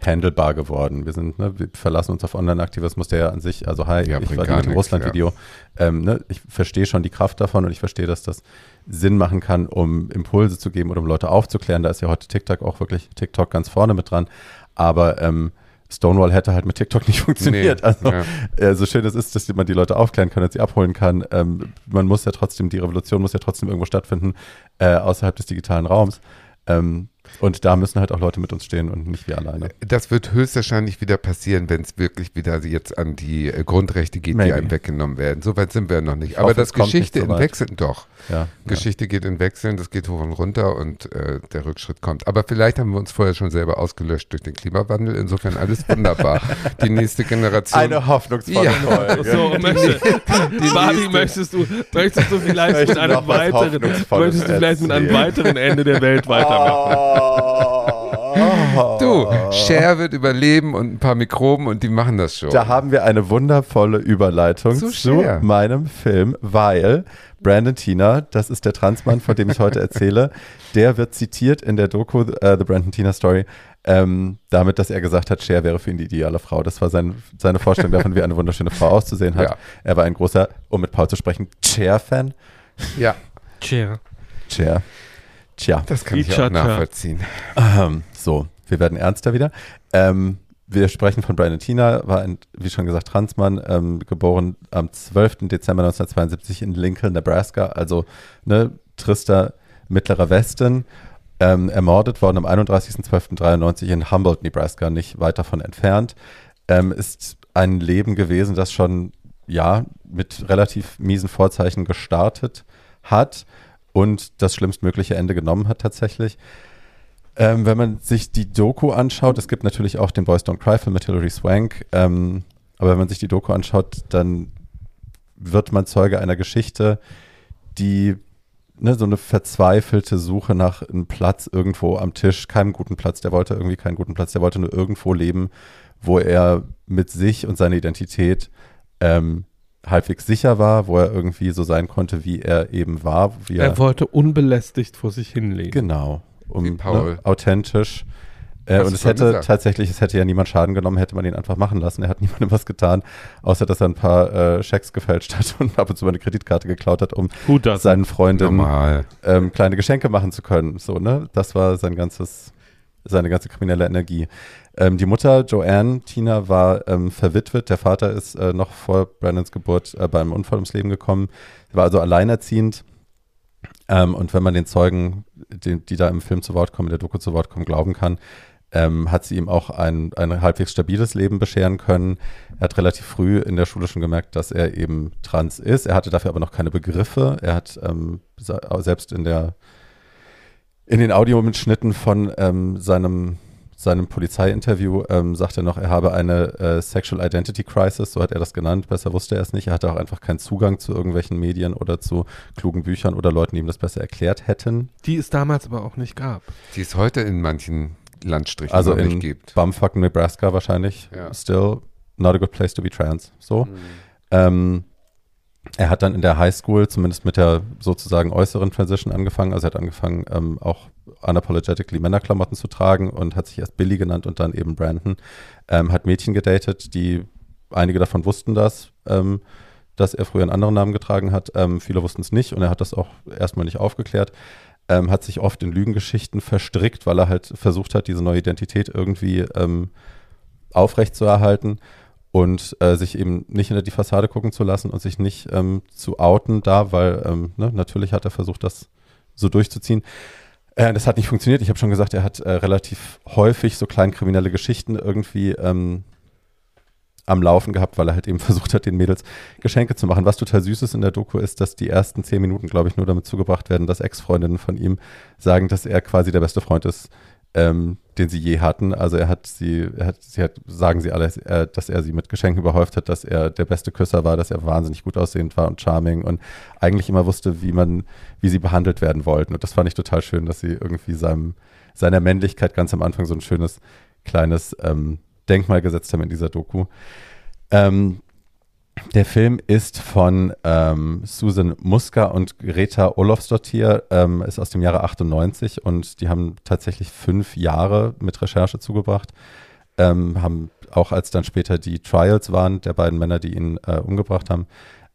handelbar geworden. Wir sind, ne, wir verlassen uns auf Online-Aktivismus, der ja an sich, also hi, Ja, ich war mit dem Russland-Video. Ähm, ne, ich verstehe schon die Kraft davon und ich verstehe, dass das Sinn machen kann, um Impulse zu geben oder um Leute aufzuklären. Da ist ja heute TikTok auch wirklich TikTok ganz vorne mit dran. Aber ähm, Stonewall hätte halt mit TikTok nicht [LAUGHS] funktioniert. Nee, also ja. äh, so schön es ist, dass man die Leute aufklären kann und sie abholen kann, ähm, man muss ja trotzdem, die Revolution muss ja trotzdem irgendwo stattfinden, äh, außerhalb des digitalen Raums. Ähm, und da müssen halt auch Leute mit uns stehen und nicht wir alleine. Das wird höchstwahrscheinlich wieder passieren, wenn es wirklich wieder jetzt an die äh, Grundrechte geht, die Maybe. einem weggenommen werden. So weit sind wir noch nicht. Ich Aber hoffe, das Geschichte so in. Wechseln doch. Ja, Geschichte geht in Wechseln, das geht hoch und runter und äh, der Rückschritt kommt. Aber vielleicht haben wir uns vorher schon selber ausgelöscht durch den Klimawandel. Insofern alles wunderbar. [LAUGHS] die nächste Generation. Eine hoffnungsvolle Ja. Folge. [LAUGHS] So, möchte, [LAUGHS] Barbie, möchtest du, möchtest du vielleicht mit einem weiteren, möchtest du vielleicht mit einem weiteren Ende der Welt weitermachen? Oh. Du, Cher wird überleben und ein paar Mikroben und die machen das schon. Da haben wir eine wundervolle Überleitung Zu zu Cher. meinem Film, weil Brandon Tina, das ist der Transmann, von dem ich heute erzähle, [LAUGHS] der wird zitiert in der Doku äh, The Brandon Tina Story, ähm, damit, dass er gesagt hat, Cher wäre für ihn die ideale Frau. Das war sein, seine Vorstellung davon, wie eine wunderschöne Frau auszusehen hat. Ja. Er war ein großer, um mit Paul zu sprechen, Cher-Fan. ja, Tja. Cher. Tja. das kann ich auch nachvollziehen. Ähm, so, wir werden ernster wieder. Ähm, wir sprechen von Brian Tina, war ein, wie schon gesagt, Transmann, ähm, geboren am 12. Dezember 1972 in Lincoln, Nebraska, also ne, trister mittlerer Westen. Ähm, ermordet worden am 31.12.93 in Humboldt, Nebraska, nicht weit davon entfernt. Ähm, ist ein Leben gewesen, das schon ja mit relativ miesen Vorzeichen gestartet hat und das schlimmstmögliche Ende genommen hat tatsächlich. Ähm, wenn man sich die Doku anschaut, es gibt natürlich auch den Boys Don't Cry Film mit Hilary Swank, ähm, aber wenn man sich die Doku anschaut, dann wird man Zeuge einer Geschichte, die ne, so eine verzweifelte Suche nach einem Platz irgendwo am Tisch, keinem guten Platz, der wollte irgendwie keinen guten Platz, der wollte nur irgendwo leben, wo er mit sich und seiner Identität ähm, halbwegs sicher war, wo er irgendwie so sein konnte, wie er eben war, wie er, Er wollte unbelästigt vor sich hinlegen. Genau. Um, Wie Paul. Ne, authentisch. Äh, und es hätte gesagt. tatsächlich, es hätte ja niemand Schaden genommen, hätte man ihn einfach machen lassen. Er hat [LAUGHS] niemandem was getan, außer dass er ein paar äh, Schecks gefälscht hat [LAUGHS] und ab und zu mal eine Kreditkarte geklaut hat, um seinen Freundinnen Normal. ähm, kleine Geschenke machen zu können. So, ne? Das war sein ganzes, seine ganze kriminelle Energie. Ähm, die Mutter, Joanne Tina, war ähm, verwitwet. Der Vater ist äh, noch vor Brandons Geburt äh, beim Unfall ums Leben gekommen. Er war also alleinerziehend. Ähm, und wenn man den Zeugen, die, die da im Film zu Wort kommen, in der Doku zu Wort kommen, glauben kann, ähm, hat sie ihm auch ein, ein halbwegs stabiles Leben bescheren können. Er hat relativ früh in der Schule schon gemerkt, dass er eben trans ist. Er hatte dafür aber noch keine Begriffe. Er hat ähm, se- selbst in der in den Audiomitschnitten von ähm, seinem seinem Polizeiinterview ähm, sagt er noch, er habe eine äh, Sexual Identity Crisis, so hat er das genannt. Besser wusste er es nicht. Er hatte auch einfach keinen Zugang zu irgendwelchen Medien oder zu klugen Büchern oder Leuten, die ihm das besser erklärt hätten. Die es damals aber auch nicht gab. Die es heute in manchen Landstrichen Also noch in nicht gibt. Bumfuck, Nebraska wahrscheinlich. Ja. Still not a good place to be trans. So. Mhm. Ähm, er hat dann in der Highschool zumindest mit der sozusagen äußeren Transition angefangen. Also er hat angefangen, ähm, auch unapologetically Männerklamotten zu tragen und hat sich erst Billy genannt und dann eben Brandon. Ähm, hat Mädchen gedatet, die einige davon wussten das, ähm, dass er früher einen anderen Namen getragen hat. Ähm, viele wussten es nicht und er hat das auch erstmal nicht aufgeklärt. Ähm, hat sich oft in Lügengeschichten verstrickt, weil er halt versucht hat, diese neue Identität irgendwie ähm, aufrechtzuerhalten und äh, sich eben nicht hinter die Fassade gucken zu lassen und sich nicht ähm, zu outen da, weil ne, natürlich hat er versucht, das so durchzuziehen. Äh, das hat nicht funktioniert. Ich habe schon gesagt, er hat äh, relativ häufig so kleinkriminelle Geschichten irgendwie ähm, am Laufen gehabt, weil er halt eben [LAUGHS] versucht hat, den Mädels Geschenke zu machen. Was total süß ist in der Doku ist, dass die ersten zehn Minuten, glaube ich, nur damit zugebracht werden, dass Ex-Freundinnen von ihm sagen, dass er quasi der beste Freund ist, ähm, den sie je hatten. Also er hat sie, er hat, sie hat, sagen sie alle, dass er sie mit Geschenken überhäuft hat, dass er der beste Küsser war, dass er wahnsinnig gut aussehend war und charming und eigentlich immer wusste, wie man, wie sie behandelt werden wollten. Und das fand ich total schön, dass sie irgendwie seinem, seiner Männlichkeit ganz am Anfang so ein schönes kleines ähm, Denkmal gesetzt haben in dieser Doku. Ähm, der Film ist von ähm, Susan Muska und Greta Olofsdottir, ähm, ist aus dem Jahre 98 und die haben tatsächlich fünf Jahre mit Recherche zugebracht. Ähm, haben auch als dann später die Trials waren, der beiden Männer, die ihn äh, umgebracht haben,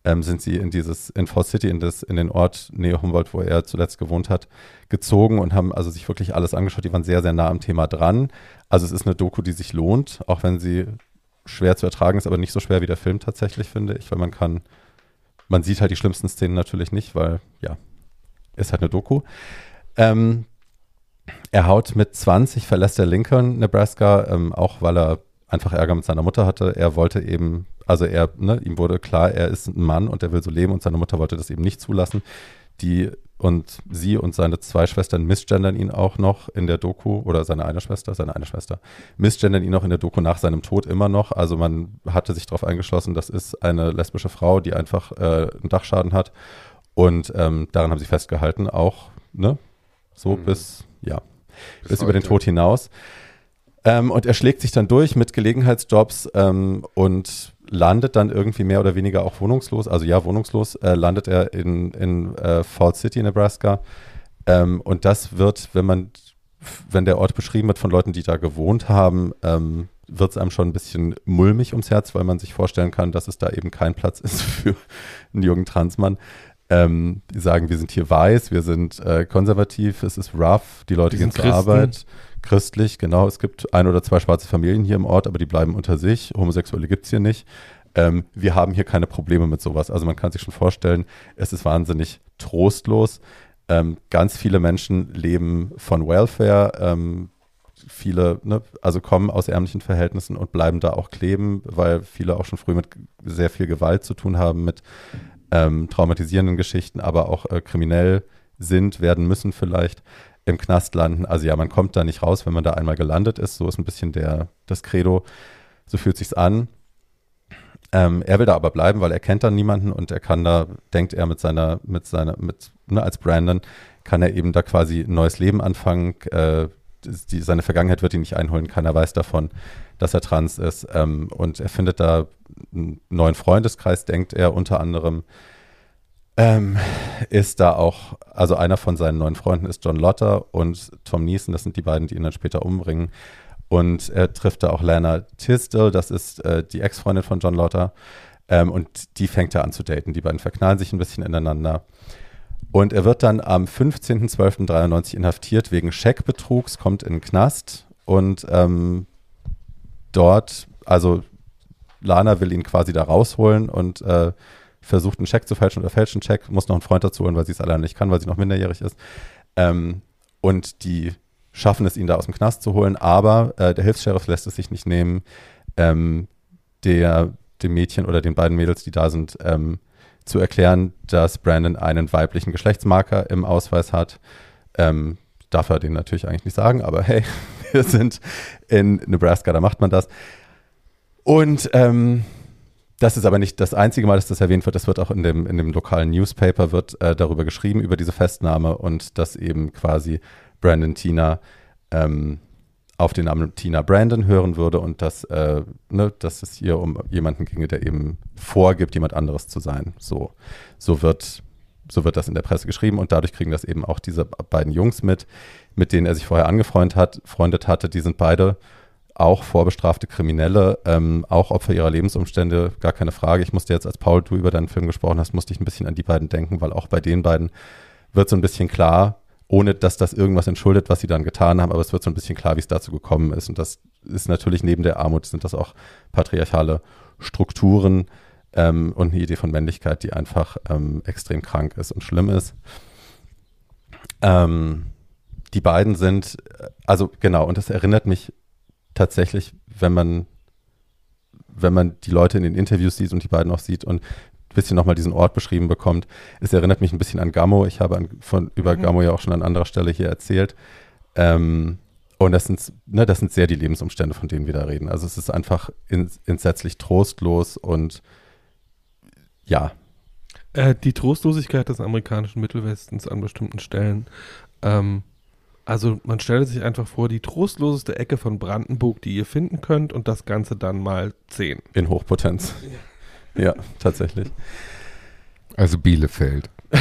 ähm, sind sie in dieses, in Fall City, in, das, in den Ort Nähe Humboldt, wo er zuletzt gewohnt hat, gezogen und haben also sich wirklich alles angeschaut. Die waren sehr, sehr nah am Thema dran. Also es ist eine Doku, die sich lohnt, auch wenn sie schwer zu ertragen ist, aber nicht so schwer wie der Film tatsächlich, finde ich, weil man kann, man sieht halt die schlimmsten Szenen natürlich nicht, weil, ja, ist halt eine Doku. Ähm, er haut mit 20, verlässt er Lincoln, Nebraska, ähm, auch weil er einfach Ärger mit seiner Mutter hatte. Er wollte eben, also er, ne, ihm wurde klar, er ist ein Mann und er will so leben und seine Mutter wollte das eben nicht zulassen. Die und sie und seine zwei Schwestern missgendern ihn auch noch in der Doku, oder seine eine Schwester, seine eine Schwester, missgendern ihn auch in der Doku nach seinem Tod immer noch. Also man hatte sich darauf eingeschlossen, das ist eine lesbische Frau, die einfach äh, einen Dachschaden hat. Und ähm, daran haben sie festgehalten, auch, ne? So mhm. bis, ja, bis, bis über den Tod hinaus. Ähm, und er schlägt sich dann durch mit Gelegenheitsjobs ähm, und landet dann irgendwie mehr oder weniger auch wohnungslos, also ja, wohnungslos, äh, landet er in, in äh, Falls City, Nebraska. Ähm, und das wird, wenn man, wenn der Ort beschrieben wird von Leuten, die da gewohnt haben, ähm, wird es einem schon ein bisschen mulmig ums Herz, weil man sich vorstellen kann, dass es da eben kein Platz [LAUGHS] ist für einen jungen Transmann. Ähm, die sagen, wir sind hier weiß, wir sind äh, konservativ, es ist rough, die Leute gehen zur Christen. Arbeit christlich, genau. Es gibt ein oder zwei schwarze Familien hier im Ort, aber die bleiben unter sich. Homosexuelle gibt es hier nicht. Ähm, wir haben hier keine Probleme mit sowas. Also man kann sich schon vorstellen, es ist wahnsinnig trostlos. Ähm, ganz viele Menschen leben von Welfare. Ähm, viele, ne, also kommen aus ärmlichen Verhältnissen und bleiben da auch kleben, weil viele auch schon früh mit sehr viel Gewalt zu tun haben, mit ähm, traumatisierenden Geschichten, aber auch äh, kriminell sind, werden müssen vielleicht im Knast landen. Also ja, man kommt da nicht raus, wenn man da einmal gelandet ist. So ist ein bisschen der, das Credo. So fühlt sich's an. Ähm, er will da aber bleiben, weil er kennt dann niemanden und er kann da, denkt er mit seiner, mit seiner, mit, ne, als Brandon, kann er eben da quasi ein neues Leben anfangen. Äh, die, seine Vergangenheit wird ihn nicht einholen, keiner weiß davon, dass er trans ist. Ähm, und er findet da einen neuen Freundeskreis, denkt er unter anderem ähm, ist da auch, also einer von seinen neuen Freunden ist John Lotter und Tom Neeson, das sind die beiden, die ihn dann später umbringen. Und er trifft da auch Lana Tisdale, das ist äh, die Ex-Freundin von John Lotter. Ähm, und die fängt er an zu daten. Die beiden verknallen sich ein bisschen ineinander. Und er wird dann am 15.12.93 inhaftiert wegen Scheckbetrugs, kommt in den Knast und ähm, dort, also Lana will ihn quasi da rausholen und äh, versucht, einen Check zu fälschen oder fälscht einen Check, muss noch einen Freund dazu holen, weil sie es alleine nicht kann, weil sie noch minderjährig ist. Ähm, und die schaffen es, ihn da aus dem Knast zu holen, aber äh, der Hilfs-Sheriff lässt es sich nicht nehmen, ähm, der, dem Mädchen oder den beiden Mädels, die da sind, ähm, zu erklären, dass Brandon einen weiblichen Geschlechtsmarker im Ausweis hat. Ähm, darf er den natürlich eigentlich nicht sagen, aber hey, [LAUGHS] wir sind in Nebraska, da macht man das. Und ähm, das ist aber nicht das einzige Mal, dass das erwähnt wird. Das wird auch in dem, in dem lokalen Newspaper wird äh, darüber geschrieben, über diese Festnahme und dass eben quasi Brandon Tina ähm, auf den Namen Tina Brandon hören würde und dass, äh, ne, dass es hier um jemanden ginge, der eben vorgibt, jemand anderes zu sein. So, so wird, so wird das in der Presse geschrieben und dadurch kriegen das eben auch diese beiden Jungs mit, mit denen er sich vorher angefreundet hat, freundet hatte. Die sind beide auch vorbestrafte Kriminelle, ähm, auch Opfer ihrer Lebensumstände, gar keine Frage. Ich musste jetzt, als Paul, du über deinen Film gesprochen hast, musste ich ein bisschen an die beiden denken, weil auch bei den beiden wird so ein bisschen klar, ohne dass das irgendwas entschuldet, was sie dann getan haben, aber es wird so ein bisschen klar, wie es dazu gekommen ist. Und das ist natürlich neben der Armut, sind das auch patriarchale Strukturen ähm, und eine Idee von Männlichkeit, die einfach ähm, extrem krank ist und schlimm ist. Ähm, die beiden sind, also genau, und das erinnert mich tatsächlich, wenn man, wenn man die Leute in den Interviews sieht und die beiden auch sieht und bisschen nochmal diesen Ort beschrieben bekommt. Es erinnert mich ein bisschen an Gammo. Ich habe an, von, über mhm. Gammo ja auch schon an anderer Stelle hier erzählt. Ähm, und das sind, ne, das sind sehr die Lebensumstände, von denen wir da reden. Also es ist einfach ins, entsetzlich trostlos und ja. Äh, die Trostlosigkeit des amerikanischen Mittelwestens an bestimmten Stellen. Ähm, also man stellt sich einfach vor, die trostloseste Ecke von Brandenburg, die ihr finden könnt und das Ganze dann mal 10. In Hochpotenz. Ja. Ja, tatsächlich. Also Bielefeld. [LAUGHS]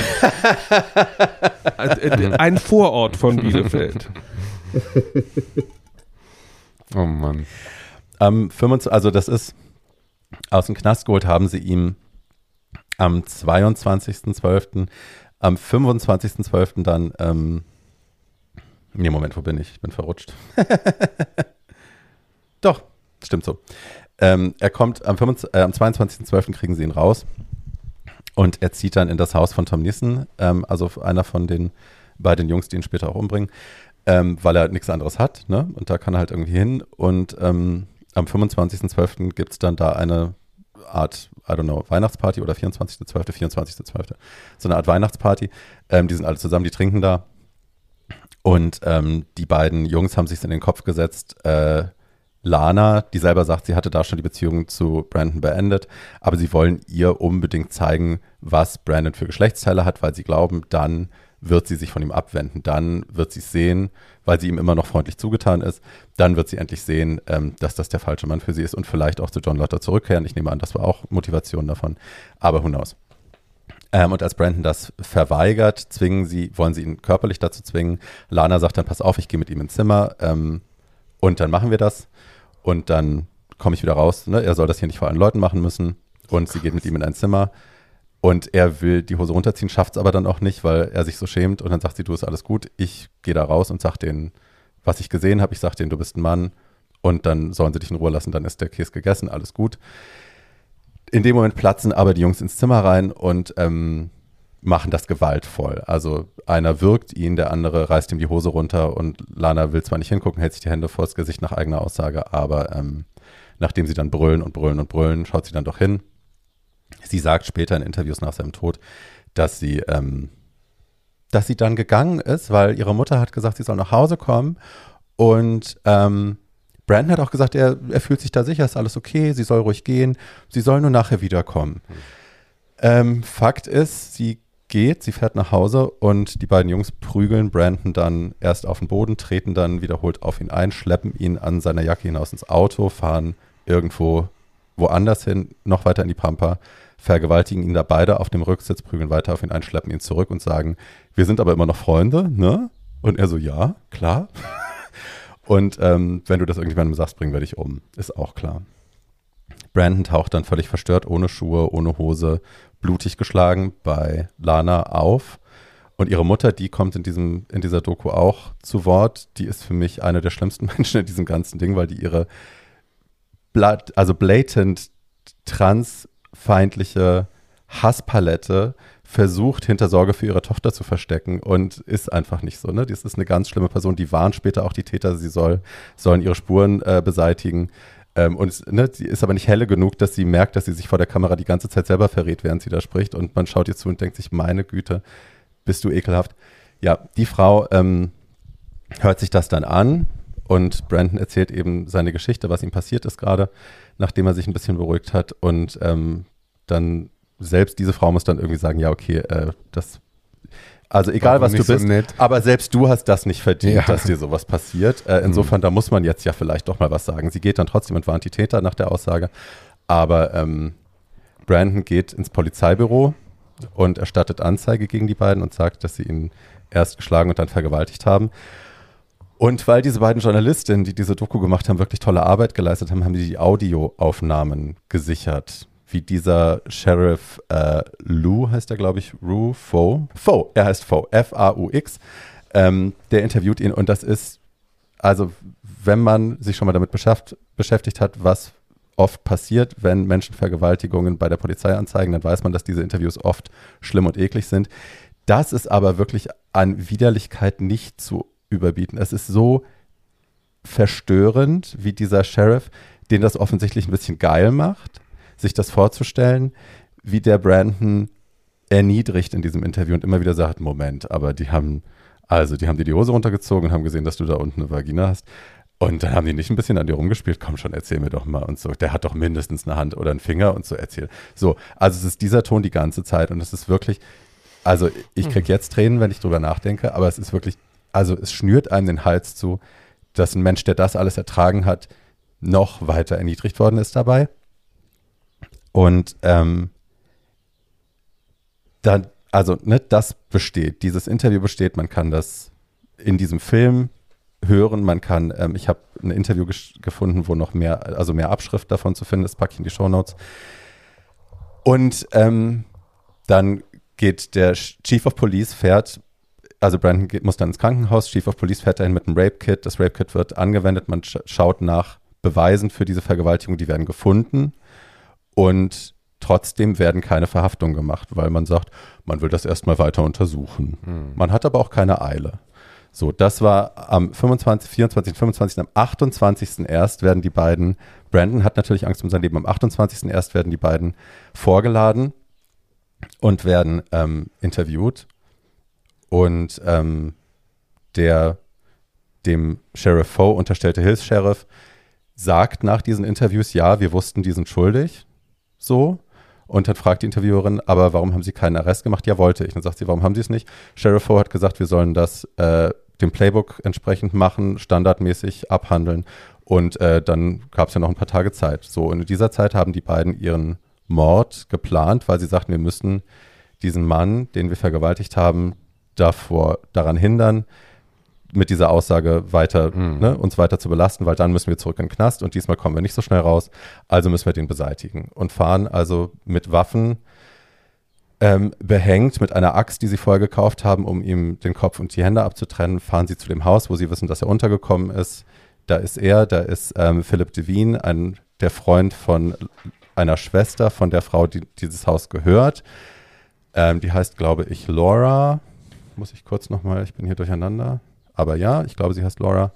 Also, äh, ein Vorort von Bielefeld. oh Mann. Am 25, also das ist aus dem Knast geholt haben sie ihm am 22.12., am 25.12. dann, ähm, nee, Moment, wo bin ich? Ich bin verrutscht. [LAUGHS] Doch, stimmt so. Ähm, er kommt am, äh, am 22.12. kriegen sie ihn raus und er zieht dann in das Haus von Tom Nissen, ähm, also einer von den beiden Jungs, die ihn später auch umbringen, ähm, weil er nichts anderes hat. Ne? Und da kann er halt irgendwie hin. Und ähm, am 25.12. gibt es dann da eine Art, I don't know, Weihnachtsparty oder 24.12., 24.12., so eine Art Weihnachtsparty. Ähm, die sind alle zusammen, die trinken da. Und ähm, die beiden Jungs haben sich in den Kopf gesetzt, äh, Lana, die selber sagt, sie hatte da schon die Beziehung zu Brandon beendet, aber sie wollen ihr unbedingt zeigen, was Brandon für Geschlechtsteile hat, weil sie glauben, dann wird sie sich von ihm abwenden. Dann wird sie sehen, weil sie ihm immer noch freundlich zugetan ist. Dann wird sie endlich sehen, ähm, dass das der falsche Mann für sie ist und vielleicht auch zu John Lotter zurückkehren. Ich nehme an, das war auch Motivation davon. Aber who knows? Ähm, und als Brandon das verweigert, zwingen sie, wollen sie ihn körperlich dazu zwingen. Lana sagt dann, pass auf, ich gehe mit ihm ins Zimmer ähm, und dann machen wir das. Und dann komme ich wieder raus. Ne? Er soll das hier nicht vor allen Leuten machen müssen. Und sie geht mit ihm in ein Zimmer. Und er will die Hose runterziehen, schafft es aber dann auch nicht, weil er sich so schämt. Und dann sagt sie, du ist alles gut. Ich gehe da raus und sag denen, was ich gesehen habe. Ich sag denen, du bist ein Mann. Und dann sollen sie dich in Ruhe lassen. Dann ist der Käse gegessen, alles gut. In dem Moment platzen aber die Jungs ins Zimmer rein und ähm, machen das gewaltvoll. Also einer wirkt ihn, der andere reißt ihm die Hose runter und Lana will zwar nicht hingucken, hält sich die Hände vors Gesicht nach eigener Aussage, aber ähm, nachdem sie dann brüllen und brüllen und brüllen, schaut sie dann doch hin. Sie sagt später in Interviews nach seinem Tod, dass sie, ähm, dass sie dann gegangen ist, weil ihre Mutter hat gesagt, sie soll nach Hause kommen und ähm, Brandon hat auch gesagt, er, er fühlt sich da sicher, ist alles okay, sie soll ruhig gehen, sie soll nur nachher wiederkommen. Mhm. Ähm, Fakt ist, sie geht, sie fährt nach Hause und die beiden Jungs prügeln Brandon dann erst auf den Boden, treten dann wiederholt auf ihn ein, schleppen ihn an seiner Jacke hinaus ins Auto, fahren irgendwo woanders hin, noch weiter in die Pampa, vergewaltigen ihn da beide auf dem Rücksitz, prügeln weiter auf ihn ein, schleppen ihn zurück und sagen, wir sind aber immer noch Freunde, ne? Und er so, ja, klar. Und ähm, wenn du das irgendjemandem sagst, bringen wir dich um. Ist auch klar. Brandon taucht dann völlig verstört, ohne Schuhe, ohne Hose, blutig geschlagen bei Lana auf. Und ihre Mutter, die kommt in, diesem, in dieser Doku auch zu Wort. Die ist für mich eine der schlimmsten [LAUGHS] Menschen in diesem ganzen Ding, weil die ihre also blatant transfeindliche Hasspalette versucht, hinter Sorge für ihre Tochter zu verstecken und ist einfach nicht so. Ne? Das ist eine ganz schlimme Person. Die warnt später auch die Täter, sie soll, sollen ihre Spuren äh, beseitigen. Ähm, und ne, sie ist aber nicht helle genug, dass sie merkt, dass sie sich vor der Kamera die ganze Zeit selber verrät, während sie da spricht. Und man schaut ihr zu und denkt sich, meine Güte, bist du ekelhaft. Ja, die Frau ähm, hört sich das dann an und Brandon erzählt eben seine Geschichte, was ihm passiert ist gerade, nachdem er sich ein bisschen beruhigt hat. Und ähm, dann selbst diese Frau muss dann irgendwie sagen, ja, okay, äh, das Also egal, Warum was du so bist, nett? aber selbst du hast das nicht verdient, Ja. dass dir sowas passiert. Äh, insofern, da muss man jetzt ja vielleicht doch mal was sagen. Sie geht dann trotzdem und warnt die Täter nach der Aussage. Aber ähm, Brandon geht ins Polizeibüro und erstattet Anzeige gegen die beiden und sagt, dass sie ihn erst geschlagen und dann vergewaltigt haben. Und weil diese beiden Journalistinnen, die diese Doku gemacht haben, wirklich tolle Arbeit geleistet haben, haben die die Audioaufnahmen gesichert. Wie dieser Sheriff äh, Lou heißt er, glaube ich, Rue Fo. Fo, er heißt Fo, F-A-U-X. Ähm, der interviewt ihn und das ist, also wenn man sich schon mal damit beschäft, beschäftigt hat, was oft passiert, wenn Menschen Vergewaltigungen bei der Polizei anzeigen, dann weiß man, dass diese Interviews oft schlimm und eklig sind. Das ist aber wirklich an Widerlichkeit nicht zu überbieten. Es ist so verstörend, wie dieser Sheriff, den das offensichtlich ein bisschen geil macht, sich das vorzustellen, wie der Brandon erniedrigt in diesem Interview und immer wieder sagt, Moment, aber die haben, also die haben dir die Hose runtergezogen und haben gesehen, dass du da unten eine Vagina hast. Und dann haben die nicht ein bisschen an dir rumgespielt, komm schon, erzähl mir doch mal und so. Der hat doch mindestens eine Hand oder einen Finger und so erzähl. So, also es ist dieser Ton die ganze Zeit und es ist wirklich, also ich krieg jetzt Tränen, wenn ich drüber nachdenke, aber es ist wirklich, also es schnürt einem den Hals zu, dass ein Mensch, der das alles ertragen hat, noch weiter erniedrigt worden ist dabei. Und ähm, dann, also, ne, das besteht, dieses Interview besteht, man kann das in diesem Film hören, man kann, ähm, ich habe ein Interview gefunden, wo noch mehr, also mehr Abschrift davon zu finden ist, packe ich in die Shownotes. Und ähm, dann geht der Chief of Police, fährt, also Brandon geht, muss dann ins Krankenhaus, Chief of Police fährt dahin mit einem Rape-Kit, das Rape-Kit wird angewendet, man sch schaut nach Beweisen für diese Vergewaltigung, die werden gefunden und trotzdem werden keine Verhaftungen gemacht, weil man sagt, man will das erstmal weiter untersuchen. Man hat aber auch keine Eile. So, das war am 25., 24., 25., am 28. erst werden die beiden, Brandon hat natürlich Angst um sein Leben, am 28. erst werden die beiden vorgeladen und werden ähm, interviewt. Und ähm, der dem Sheriff Foe unterstellte Hilfs-Sheriff sagt nach diesen Interviews, ja, wir wussten, die sind schuldig. So. Und dann fragt die Interviewerin, aber warum haben Sie keinen Arrest gemacht? Ja, wollte ich. Dann sagt sie, warum haben Sie es nicht? Sheriff Foe hat gesagt, wir sollen das äh, dem Playbook entsprechend machen, standardmäßig abhandeln. Und äh, dann gab es ja noch ein paar Tage Zeit. So, und in dieser Zeit haben die beiden ihren Mord geplant, weil sie sagten, wir müssen diesen Mann, den wir vergewaltigt haben, davor daran hindern, mit dieser Aussage weiter, ne, uns weiter zu belasten, weil dann müssen wir zurück in den Knast und diesmal kommen wir nicht so schnell raus, also müssen wir den beseitigen und fahren also mit Waffen ähm, behängt mit einer Axt, die sie vorher gekauft haben, um ihm den Kopf und die Hände abzutrennen, fahren sie zu dem Haus, wo sie wissen, dass er untergekommen ist. Da ist er, da ist ähm, Philipp Devine, ein, der Freund von einer Schwester von der Frau, die dieses Haus gehört. Ähm, die heißt, glaube ich, Laura. Muss ich kurz nochmal, ich bin hier durcheinander. Aber ja, ich glaube, sie heißt Laura.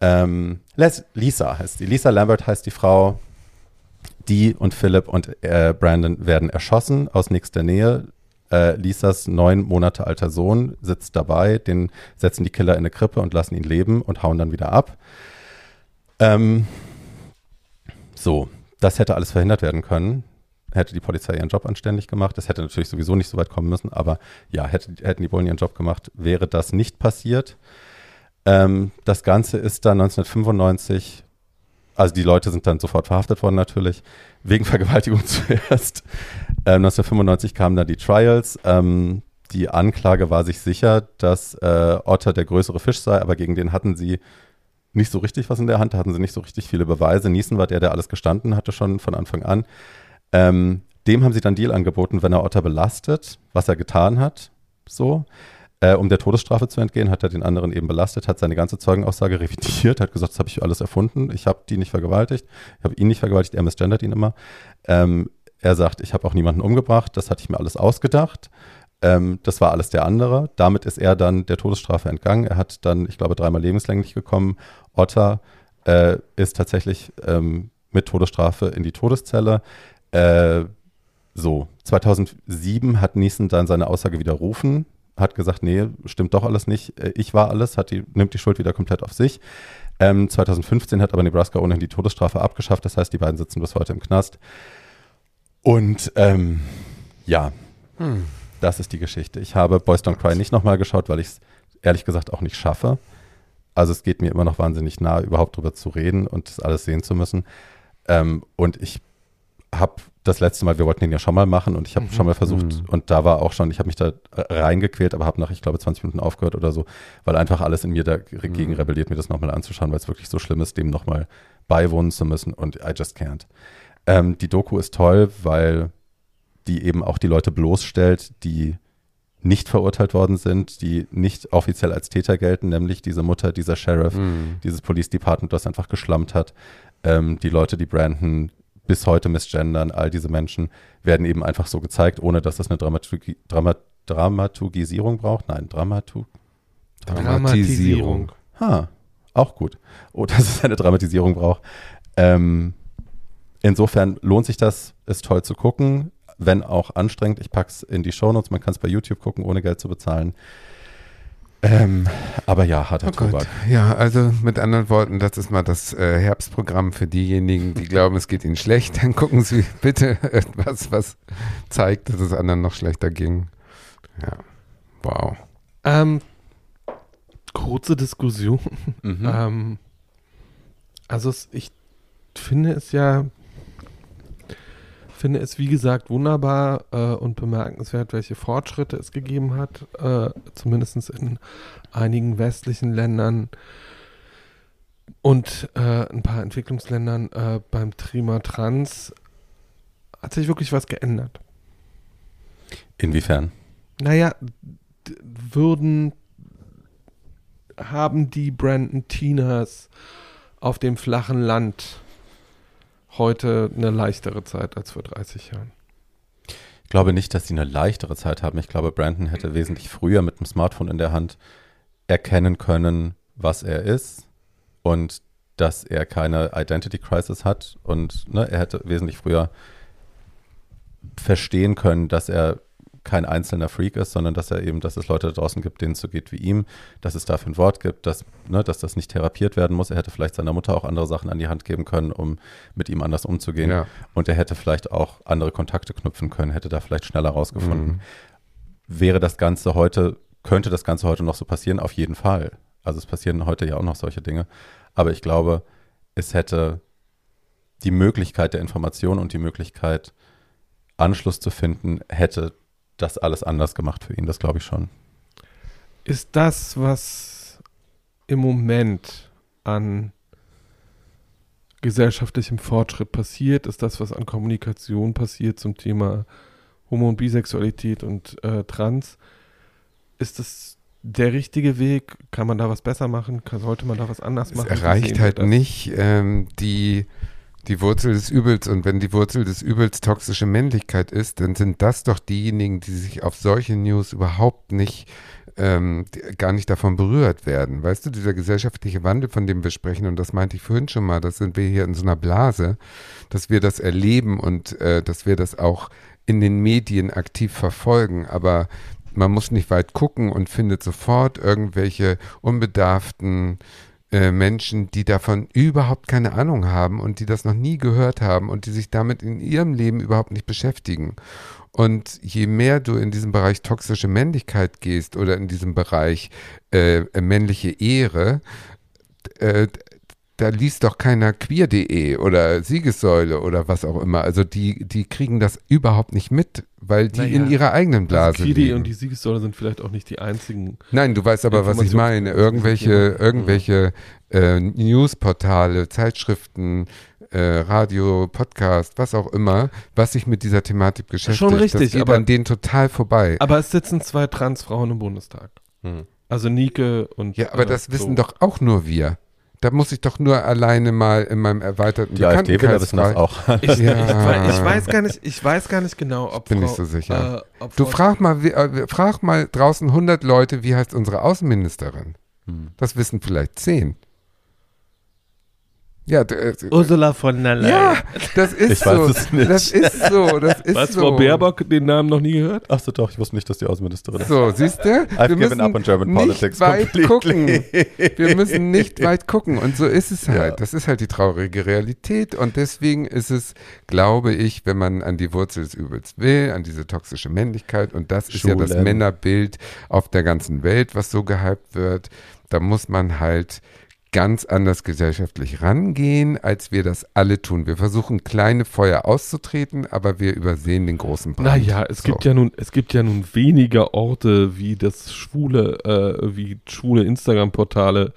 Ähm, Lisa heißt sie. Lisa Lambert heißt die Frau. Die und Philipp und äh, Brandon werden erschossen aus nächster Nähe. Äh, Lisas neun Monate alter Sohn sitzt dabei. Den setzen die Killer in eine Krippe und lassen ihn leben und hauen dann wieder ab. Ähm, so, das hätte alles verhindert werden können. Hätte die Polizei ihren Job anständig gemacht. Das hätte natürlich sowieso nicht so weit kommen müssen, aber ja, hätte, hätten die Bullen ihren Job gemacht, wäre das nicht passiert. Ähm, das Ganze ist dann 1995, also die Leute sind dann sofort verhaftet worden natürlich, wegen [LAUGHS] Vergewaltigung zuerst. Ähm, 1995 kamen dann die Trials. Ähm, die Anklage war sich sicher, dass äh, Otter der größere Fisch sei, aber gegen den hatten sie nicht so richtig was in der Hand, hatten sie nicht so richtig viele Beweise. Niesen war der, der alles gestanden hatte schon von Anfang an. Ähm, dem haben sie dann Deal angeboten, wenn er Otter belastet, was er getan hat, so. Äh, um der Todesstrafe zu entgehen, hat er den anderen eben belastet, hat seine ganze Zeugenaussage revidiert, hat gesagt, das habe ich alles erfunden, ich habe die nicht vergewaltigt, ich habe ihn nicht vergewaltigt, er misgendert ihn immer. Ähm, er sagt, ich habe auch niemanden umgebracht, das hatte ich mir alles ausgedacht. Ähm, das war alles der andere. Damit ist er dann der Todesstrafe entgangen. Er hat dann, ich glaube, dreimal lebenslänglich gekommen. Otter äh, ist tatsächlich ähm, mit Todesstrafe in die Todeszelle. Äh, so, 2007 hat Neeson dann seine Aussage widerrufen, hat gesagt, nee, stimmt doch alles nicht, äh, ich war alles, hat die, nimmt die Schuld wieder komplett auf sich. Ähm, 2015 hat aber Nebraska ohnehin die Todesstrafe abgeschafft, das heißt, die beiden sitzen bis heute im Knast. Und ähm, ja, Das ist die Geschichte. Ich habe Boys Don't Cry nicht nochmal geschaut, weil ich es ehrlich gesagt auch nicht schaffe. Also es geht mir immer noch wahnsinnig nah, überhaupt drüber zu reden und das alles sehen zu müssen. Ähm, und ich habe das letzte Mal, wir wollten den ja schon mal machen und ich habe Mhm. schon mal versucht Mhm. und da war auch schon, ich habe mich da reingequält, aber habe nach, ich glaube, 20 Minuten aufgehört oder so, weil einfach alles in mir dagegen Mhm. rebelliert, mir das nochmal anzuschauen, weil es wirklich so schlimm ist, dem nochmal beiwohnen zu müssen und I just can't. Ähm, die Doku ist toll, weil die eben auch die Leute bloßstellt, die nicht verurteilt worden sind, die nicht offiziell als Täter gelten, nämlich diese Mutter, dieser Sheriff, Mhm. dieses Police Department, das einfach geschlammt hat. Ähm, die Leute, die Brandon bis heute misgendern, all diese Menschen werden eben einfach so gezeigt, ohne dass das eine Dramaturgi Drama Dramaturgisierung braucht. Nein, Dramatu Dramatisierung. Ha, auch gut. Oh, [LAUGHS] dass es eine Dramatisierung braucht. Ähm, insofern lohnt sich das, ist toll zu gucken, wenn auch anstrengend. Ich pack's in die Shownotes, man kann es bei YouTube gucken, ohne Geld zu bezahlen. Ähm, aber ja, harter Oh Gott. Tobak. Ja, also mit anderen Worten, das ist mal das äh, Herbstprogramm für diejenigen, die glauben, es geht ihnen schlecht. Dann gucken Sie [LAUGHS] bitte etwas, was zeigt, dass es anderen noch schlechter ging. Ja, wow. Ähm, kurze Diskussion. Mhm. [LAUGHS] Ähm, also es, ich finde es ja, finde es wie gesagt wunderbar äh, und bemerkenswert, welche Fortschritte es gegeben hat, äh, zumindest in einigen westlichen Ländern und äh, ein paar Entwicklungsländern äh, beim Thema Trans. Hat sich wirklich was geändert? Inwiefern? Naja, würden, haben die Brandon Tinas auf dem flachen Land heute eine leichtere Zeit als vor 30 Jahren? Ich glaube nicht, dass sie eine leichtere Zeit haben. Ich glaube, Brandon hätte wesentlich früher mit dem Smartphone in der Hand erkennen können, was er ist und dass er keine Identity Crisis hat. Und ne, er hätte wesentlich früher verstehen können, dass er kein einzelner Freak ist, sondern dass er eben, dass es Leute da draußen gibt, denen es so geht wie ihm, dass es dafür ein Wort gibt, dass, ne, dass das nicht therapiert werden muss. Er hätte vielleicht seiner Mutter auch andere Sachen an die Hand geben können, um mit ihm anders umzugehen. Ja. Und er hätte vielleicht auch andere Kontakte knüpfen können, hätte da vielleicht schneller rausgefunden. Mhm. Wäre das Ganze heute, könnte das Ganze heute noch so passieren? Auf jeden Fall. Also es passieren heute ja auch noch solche Dinge. Aber ich glaube, es hätte die Möglichkeit der Information und die Möglichkeit, Anschluss zu finden, hätte das alles anders gemacht für ihn. Das glaube ich schon. Ist das, was im Moment an gesellschaftlichem Fortschritt passiert, ist das, was an Kommunikation passiert zum Thema Homo- und Bisexualität und äh, Trans, ist das der richtige Weg? Kann man da was besser machen? Kann, sollte man da was anders Es machen? Wie erreicht halt das? nicht ähm, die, die Wurzel des Übels. Und wenn die Wurzel des Übels toxische Männlichkeit ist, dann sind das doch diejenigen, die sich auf solche News überhaupt nicht, ähm, gar nicht davon berührt werden. Weißt du, dieser gesellschaftliche Wandel, von dem wir sprechen, und das meinte ich vorhin schon mal, das sind wir hier in so einer Blase, dass wir das erleben und äh, dass wir das auch in den Medien aktiv verfolgen. Aber man muss nicht weit gucken und findet sofort irgendwelche unbedarften Menschen, die davon überhaupt keine Ahnung haben und die das noch nie gehört haben und die sich damit in ihrem Leben überhaupt nicht beschäftigen. Und je mehr du in diesem Bereich toxische Männlichkeit gehst oder in diesem Bereich äh, männliche Ehre, äh, da liest doch keiner queer.de oder Siegessäule oder was auch immer. Also die, die kriegen das überhaupt nicht mit, weil die Naja, in ihrer eigenen Blase Also Kidi leben. und die Siegessäule sind vielleicht auch nicht die einzigen. Nein, du weißt aber, was ich meine. Irgendwelche, irgendwelche äh, Newsportale, Zeitschriften, äh, Radio, Podcast, was auch immer, was sich mit dieser Thematik beschäftigt. Schon richtig, das geht aber- an denen total vorbei. Aber es sitzen zwei Transfrauen im Bundestag. Also Nike und. ja, aber äh, das so. wissen doch auch nur wir. Da muss ich doch nur alleine mal in meinem erweiterten Die Bekanntenkreis wissen das auch. Ich, Ja. ich, ich weiß gar nicht, ich weiß gar nicht genau, ob Bin Frau, nicht so sicher. Äh, ob Du frag mal, wie, äh, frag mal draußen 100 Leute, wie heißt unsere Außenministerin? Hm. Das wissen vielleicht 10. Ja, äh, Ursula von der Leyen. ja, das ist Ich so. weiß es nicht. Das ist so. Das ist Was, so. Frau Baerbock, den Namen noch nie gehört? Ach so, doch, ich wusste nicht, dass die Außenministerin ist. So, siehst du? I've Wir given müssen up on German nicht politics weit gucken. Wir müssen nicht [LAUGHS] weit gucken. Und so ist es halt. Ja. Das ist halt die traurige Realität. Und deswegen ist es, glaube ich, wenn man an die Wurzel des Übels will, an diese toxische Männlichkeit, und das ist ja das Schulen. Männerbild auf der ganzen Welt, was so gehypt wird, da muss man halt ganz anders gesellschaftlich rangehen, als wir das alle tun. Wir versuchen kleine Feuer auszutreten, aber wir übersehen den großen Brand. Naja, es So. gibt ja nun, es gibt ja nun weniger Orte wie das schwule, äh, wie schwule Instagram-Portale,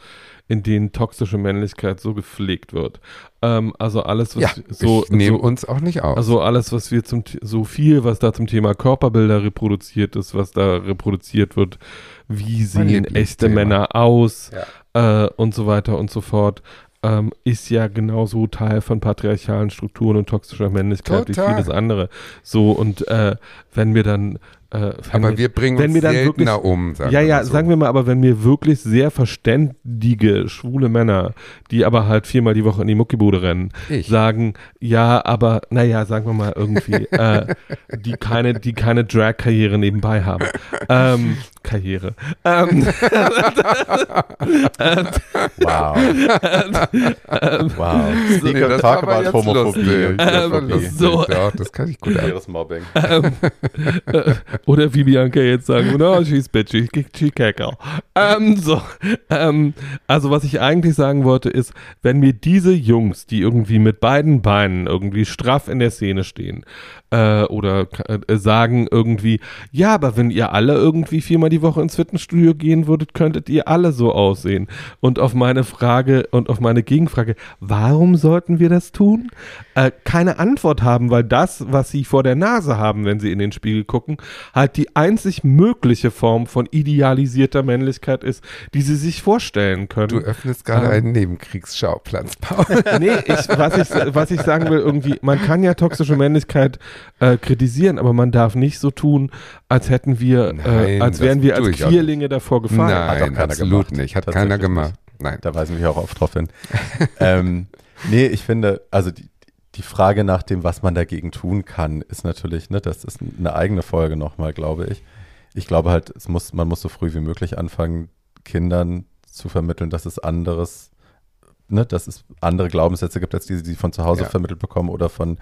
in denen toxische Männlichkeit so gepflegt wird. Ähm, also alles, was Ja, so, ich nehme so uns auch nicht aus. also alles, was wir zum so viel, was da zum Thema Körperbilder reproduziert ist, was da reproduziert wird, wie sehen echte. Männer aus äh, und so weiter und so fort, ähm, ist ja genauso Teil von patriarchalen Strukturen und toxischer Männlichkeit Total. wie vieles andere. So und äh, wenn wir dann äh, wenn aber wir bringen wenn uns wir dann seltener wirklich- um, sagen ja, ja, so. sagen wir mal, aber wenn mir wirklich sehr verständige, schwule Männer, die aber halt viermal die Woche in die Muckibude rennen, Ich. sagen, ja, aber, naja, sagen wir mal irgendwie, [LAUGHS] äh, die keine, die keine Drag-Karriere nebenbei haben. Ähm, Karriere. Ähm, [LAUGHS] [LAUGHS] Wow. wow. Nee, Sneaker das Talk war aber about jetzt Homophobie. und Das so. Ja, das kann ich gut Mobbing. ähm, äh, oder wie Bianca jetzt sagen würde, oh, she's bitchy, she cackle. Ähm, so, ähm, also was ich eigentlich sagen wollte ist, wenn mir diese Jungs, die irgendwie mit beiden Beinen irgendwie straff in der Szene stehen, äh, oder äh, sagen irgendwie, ja, aber wenn ihr alle irgendwie viermal die Woche ins Fitnessstudio gehen würdet, könntet ihr alle so aussehen. Und auf meine Frage und auf meine Gegenfrage, warum sollten wir das tun? Äh, keine Antwort haben, weil das, was sie vor der Nase haben, wenn sie in den Spiegel gucken, halt die einzig mögliche Form von idealisierter Männlichkeit ist, die sie sich vorstellen können. Du öffnest gerade Ähm. einen Nebenkriegsschauplatz, Paul. [LAUGHS] nee, ich, was, ich, was ich sagen will, irgendwie, man kann ja toxische Männlichkeit äh, kritisieren, aber man darf nicht so tun, als hätten wir, Nein, äh, als wären wir als Queerlinge davor gefallen. Hat auch Nein, keiner absolut gemacht. nicht. Hat keiner gemacht. Nein. Da weisen wir auch oft drauf hin. [LAUGHS] ähm, nee, ich finde, also die, die Frage nach dem, was man dagegen tun kann, ist natürlich, ne, das ist eine eigene Folge nochmal, glaube ich. Ich glaube halt, es muss, man muss so früh wie möglich anfangen, Kindern zu vermitteln, dass es anderes, ne, dass es andere Glaubenssätze gibt, als die, die sie von zu Hause Ja. vermittelt bekommen oder von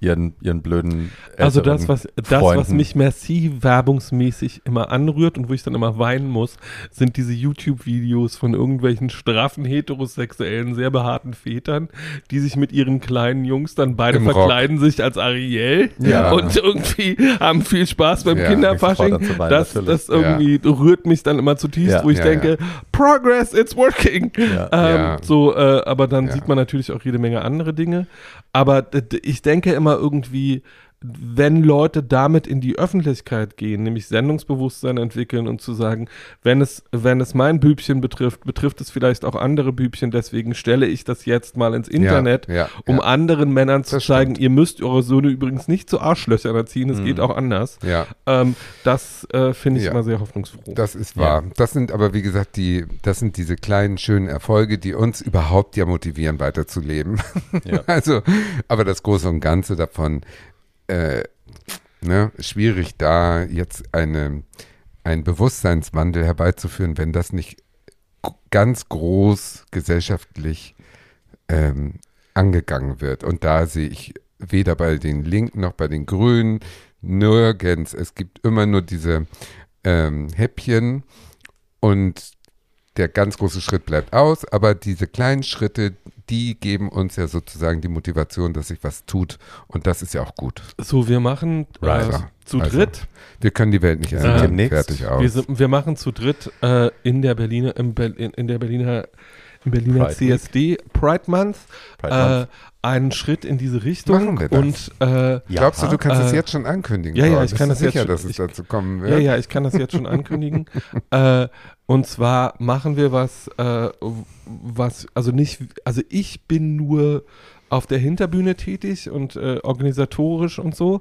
ihren, ihren blöden Also das, was, das, was mich massiv werbungsmäßig immer anrührt und wo ich dann immer weinen muss, sind diese YouTube-Videos von irgendwelchen straffen, heterosexuellen, sehr behaarten Vätern, die sich mit ihren kleinen Jungs dann beide Im Rock. verkleiden sich als Ariel Ja. und irgendwie haben viel Spaß beim Ja, Kinderfasching. anzuweinen, Das, natürlich. das irgendwie rührt mich dann immer zutiefst, Ja. wo ich Ja, denke, Progress, it's working. Ja. Ähm, Ja. So, äh, aber dann Ja. sieht man natürlich auch jede Menge andere Dinge. Aber ich denke immer irgendwie, wenn Leute damit in die Öffentlichkeit gehen, nämlich Sendungsbewusstsein entwickeln und zu sagen, wenn es, wenn es mein Bübchen betrifft, betrifft es vielleicht auch andere Bübchen, deswegen stelle ich das jetzt mal ins Internet, Ja, ja, um ja. anderen Männern zu Das zeigen, ihr müsst eure Söhne übrigens nicht zu Arschlöchern erziehen, es geht auch anders. Ähm, das äh, finde ich immer sehr hoffnungsfroh. das ist wahr. Das sind aber, wie gesagt, die, das sind diese kleinen, schönen Erfolge, die uns überhaupt ja motivieren, weiterzuleben. [LAUGHS] Also, aber das Große und Ganze davon, äh, ne, schwierig da jetzt eine, einen Bewusstseinswandel herbeizuführen, wenn das nicht ganz groß gesellschaftlich ähm, angegangen wird. Und da sehe ich weder bei den Linken noch bei den Grünen nirgends. Es gibt immer nur diese ähm, Häppchen und der ganz große Schritt bleibt aus, aber diese kleinen Schritte, die geben uns ja sozusagen die Motivation, dass sich was tut und das ist ja auch gut. so, wir machen äh, zu Also, dritt. Wir können die Welt nicht ändern. demnächst. Fertig aus. Wir, sind, wir machen zu dritt äh, in der Berliner, im Ber in, in der Berliner, im Berliner Pride CSD Pride Month Pride äh, Month. Einen Schritt in diese Richtung Machen wir das? und äh, Glaubst du, du kannst es Äh, jetzt schon ankündigen? ja, ja, ich Bist kann das jetzt sicher, schon- dass es ich- dazu kommen wird. ja, ja, ich kann das jetzt schon ankündigen. [LAUGHS] äh, und zwar machen wir was, äh, was, also nicht, also ich bin nur auf der Hinterbühne tätig und äh, organisatorisch und so.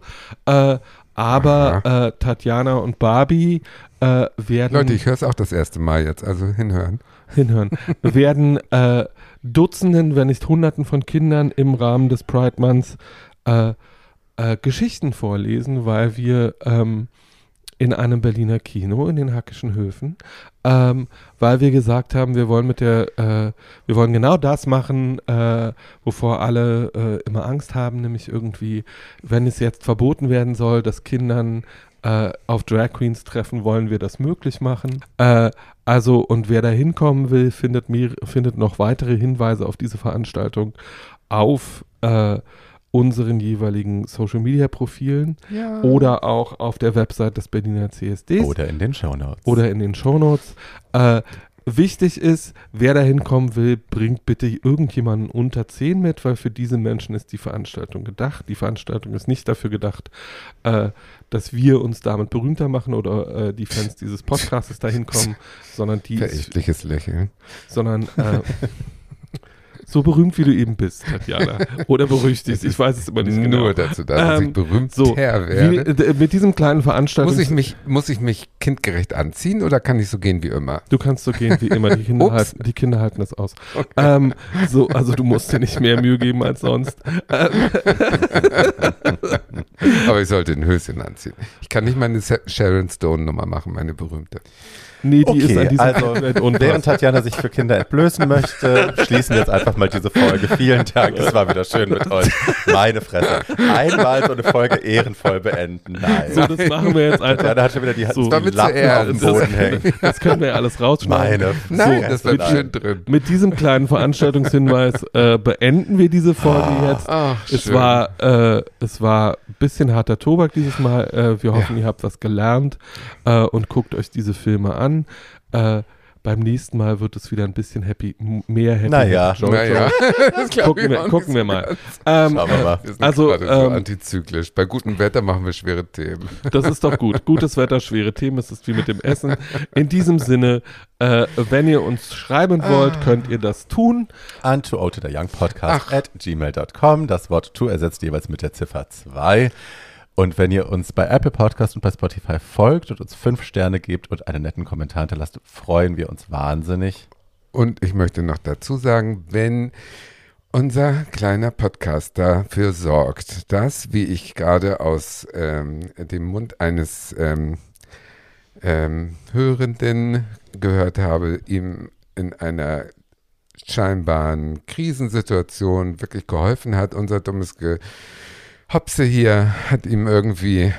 Aber Tatjana und Barbie werden. Leute, ich höre es auch das erste Mal jetzt, also hinhören. Hinhören. werden äh, Dutzenden, wenn nicht Hunderten von Kindern im Rahmen des Pride Months äh, äh, Geschichten vorlesen, weil wir ähm, in einem Berliner Kino in den Hackischen Höfen, ähm, weil wir gesagt haben, wir wollen mit der, äh, wir wollen genau das machen, äh, wovor alle äh, immer Angst haben, nämlich irgendwie, wenn es jetzt verboten werden soll, dass Kindern äh, auf Drag Queens treffen, wollen wir das möglich machen. Äh, also, und wer da hinkommen will, findet, mir, findet noch weitere Hinweise auf diese Veranstaltung auf äh, unseren jeweiligen Social Media Profilen Ja. oder auch auf der Website des Berliner CSDs Oder in den Shownotes. oder in den Shownotes. Äh, wichtig ist, wer da hinkommen will, bringt bitte irgendjemanden unter 10 mit, weil für diese Menschen ist die Veranstaltung gedacht. Die Veranstaltung ist nicht dafür gedacht, äh, dass wir uns damit berühmter machen oder äh, die Fans dieses Podcasts da hinkommen, [LAUGHS] sondern die Verächtliches Lächeln. sondern äh, [LAUGHS] so berühmt wie du eben bist, Tatjana. Oder berüchtigt, ich weiß es immer nicht genau. Nur dazu da, dass Ähm, ich berühmt So, werde. wie, äh, mit diesem kleinen Veranstaltung. Muss ich, mich, muss ich mich kindgerecht anziehen oder kann ich so gehen wie immer? Du kannst so gehen wie immer. Die [LAUGHS] Kinder, halten, die Kinder halten das aus. Ähm, so, also du musst dir nicht mehr Mühe geben als sonst. [LAUGHS] Aber ich sollte ein Höschen anziehen. Ich kann nicht meine Sharon Stone Nummer machen, meine berühmte. nee, die ist an Okay, diesem also während Tatjana sich für Kinder entblößen möchte, schließen wir jetzt einfach mal diese Folge. Vielen Dank, es war wieder schön mit euch. Meine Fresse. Einmal so eine Folge ehrenvoll beenden. Nein. So, das machen wir jetzt einfach. Tatjana hat schon wieder die, So. Lappen auf dem Boden hängen. Das können wir ja alles rausschneiden. Meine Nein, Fresse. das bleibt schön drin. Mit diesem kleinen Veranstaltungshinweis äh, beenden wir diese Folge jetzt. Ach, Es schön. war, äh, es war ein bisschen harter Tobak dieses Mal. Äh, wir hoffen, ihr habt was gelernt äh, und guckt euch diese Filme an. Äh, beim nächsten Mal wird es wieder ein bisschen happy, mehr happy. Naja. happy Jojo. Naja, [LAUGHS] [LAUGHS] das Gucken ich wir, gucken wir mal. Ähm, Schauen wir mal. Wir sind Also, gerade so ähm, antizyklisch. Bei gutem Wetter machen wir schwere Themen. [LAUGHS] Das ist doch gut. Gutes Wetter, schwere Themen. Es ist wie mit dem Essen. In diesem Sinne, äh, wenn ihr uns schreiben wollt, könnt ihr das tun. An to young podcast at gmail.com. Das Wort to ersetzt jeweils mit der Ziffer 2. Und wenn ihr uns bei Apple Podcast und bei Spotify folgt und uns fünf Sterne gebt und einen netten Kommentar hinterlasst, freuen wir uns wahnsinnig. Und ich möchte noch dazu sagen, wenn unser kleiner Podcast dafür sorgt, dass, wie ich gerade aus ähm, dem Mund eines ähm, ähm, Hörenden gehört habe, ihm in einer scheinbaren Krisensituation wirklich geholfen hat, unser dummes Gehopse hier hat ihm irgendwie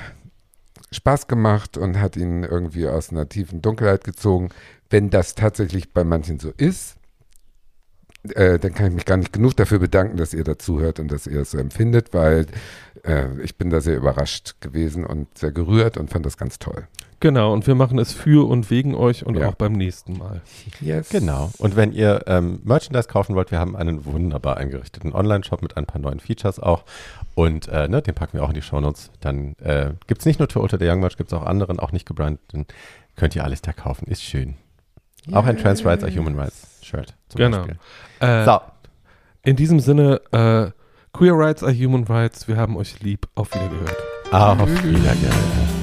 Spaß gemacht und hat ihn irgendwie aus einer tiefen Dunkelheit gezogen. Wenn das tatsächlich bei manchen so ist, äh, dann kann ich mich gar nicht genug dafür bedanken, dass ihr dazuhört und dass ihr es so empfindet, weil äh, ich bin da sehr überrascht gewesen und sehr gerührt und fand das ganz toll. Genau, und wir machen es für und wegen euch und Ja. auch beim nächsten Mal. Yes. Genau. Und wenn ihr ähm, Merchandise kaufen wollt, wir haben einen wunderbar eingerichteten Online-Shop mit ein paar neuen Features auch. Und äh, ne, den packen wir auch in die Shownotes. Dann äh, gibt es nicht nur Toyota der Young Merch, gibt es auch anderen, auch nicht gebrandeten. Könnt ihr alles da kaufen. Ist schön. Auch ein Trans Rights are Human Rights Shirt. Zum Genau. Beispiel. Äh, So, In diesem Sinne, äh, Queer Rights are Human Rights. Wir haben euch lieb. Auf Wiedergehört. auf Wiedersehen.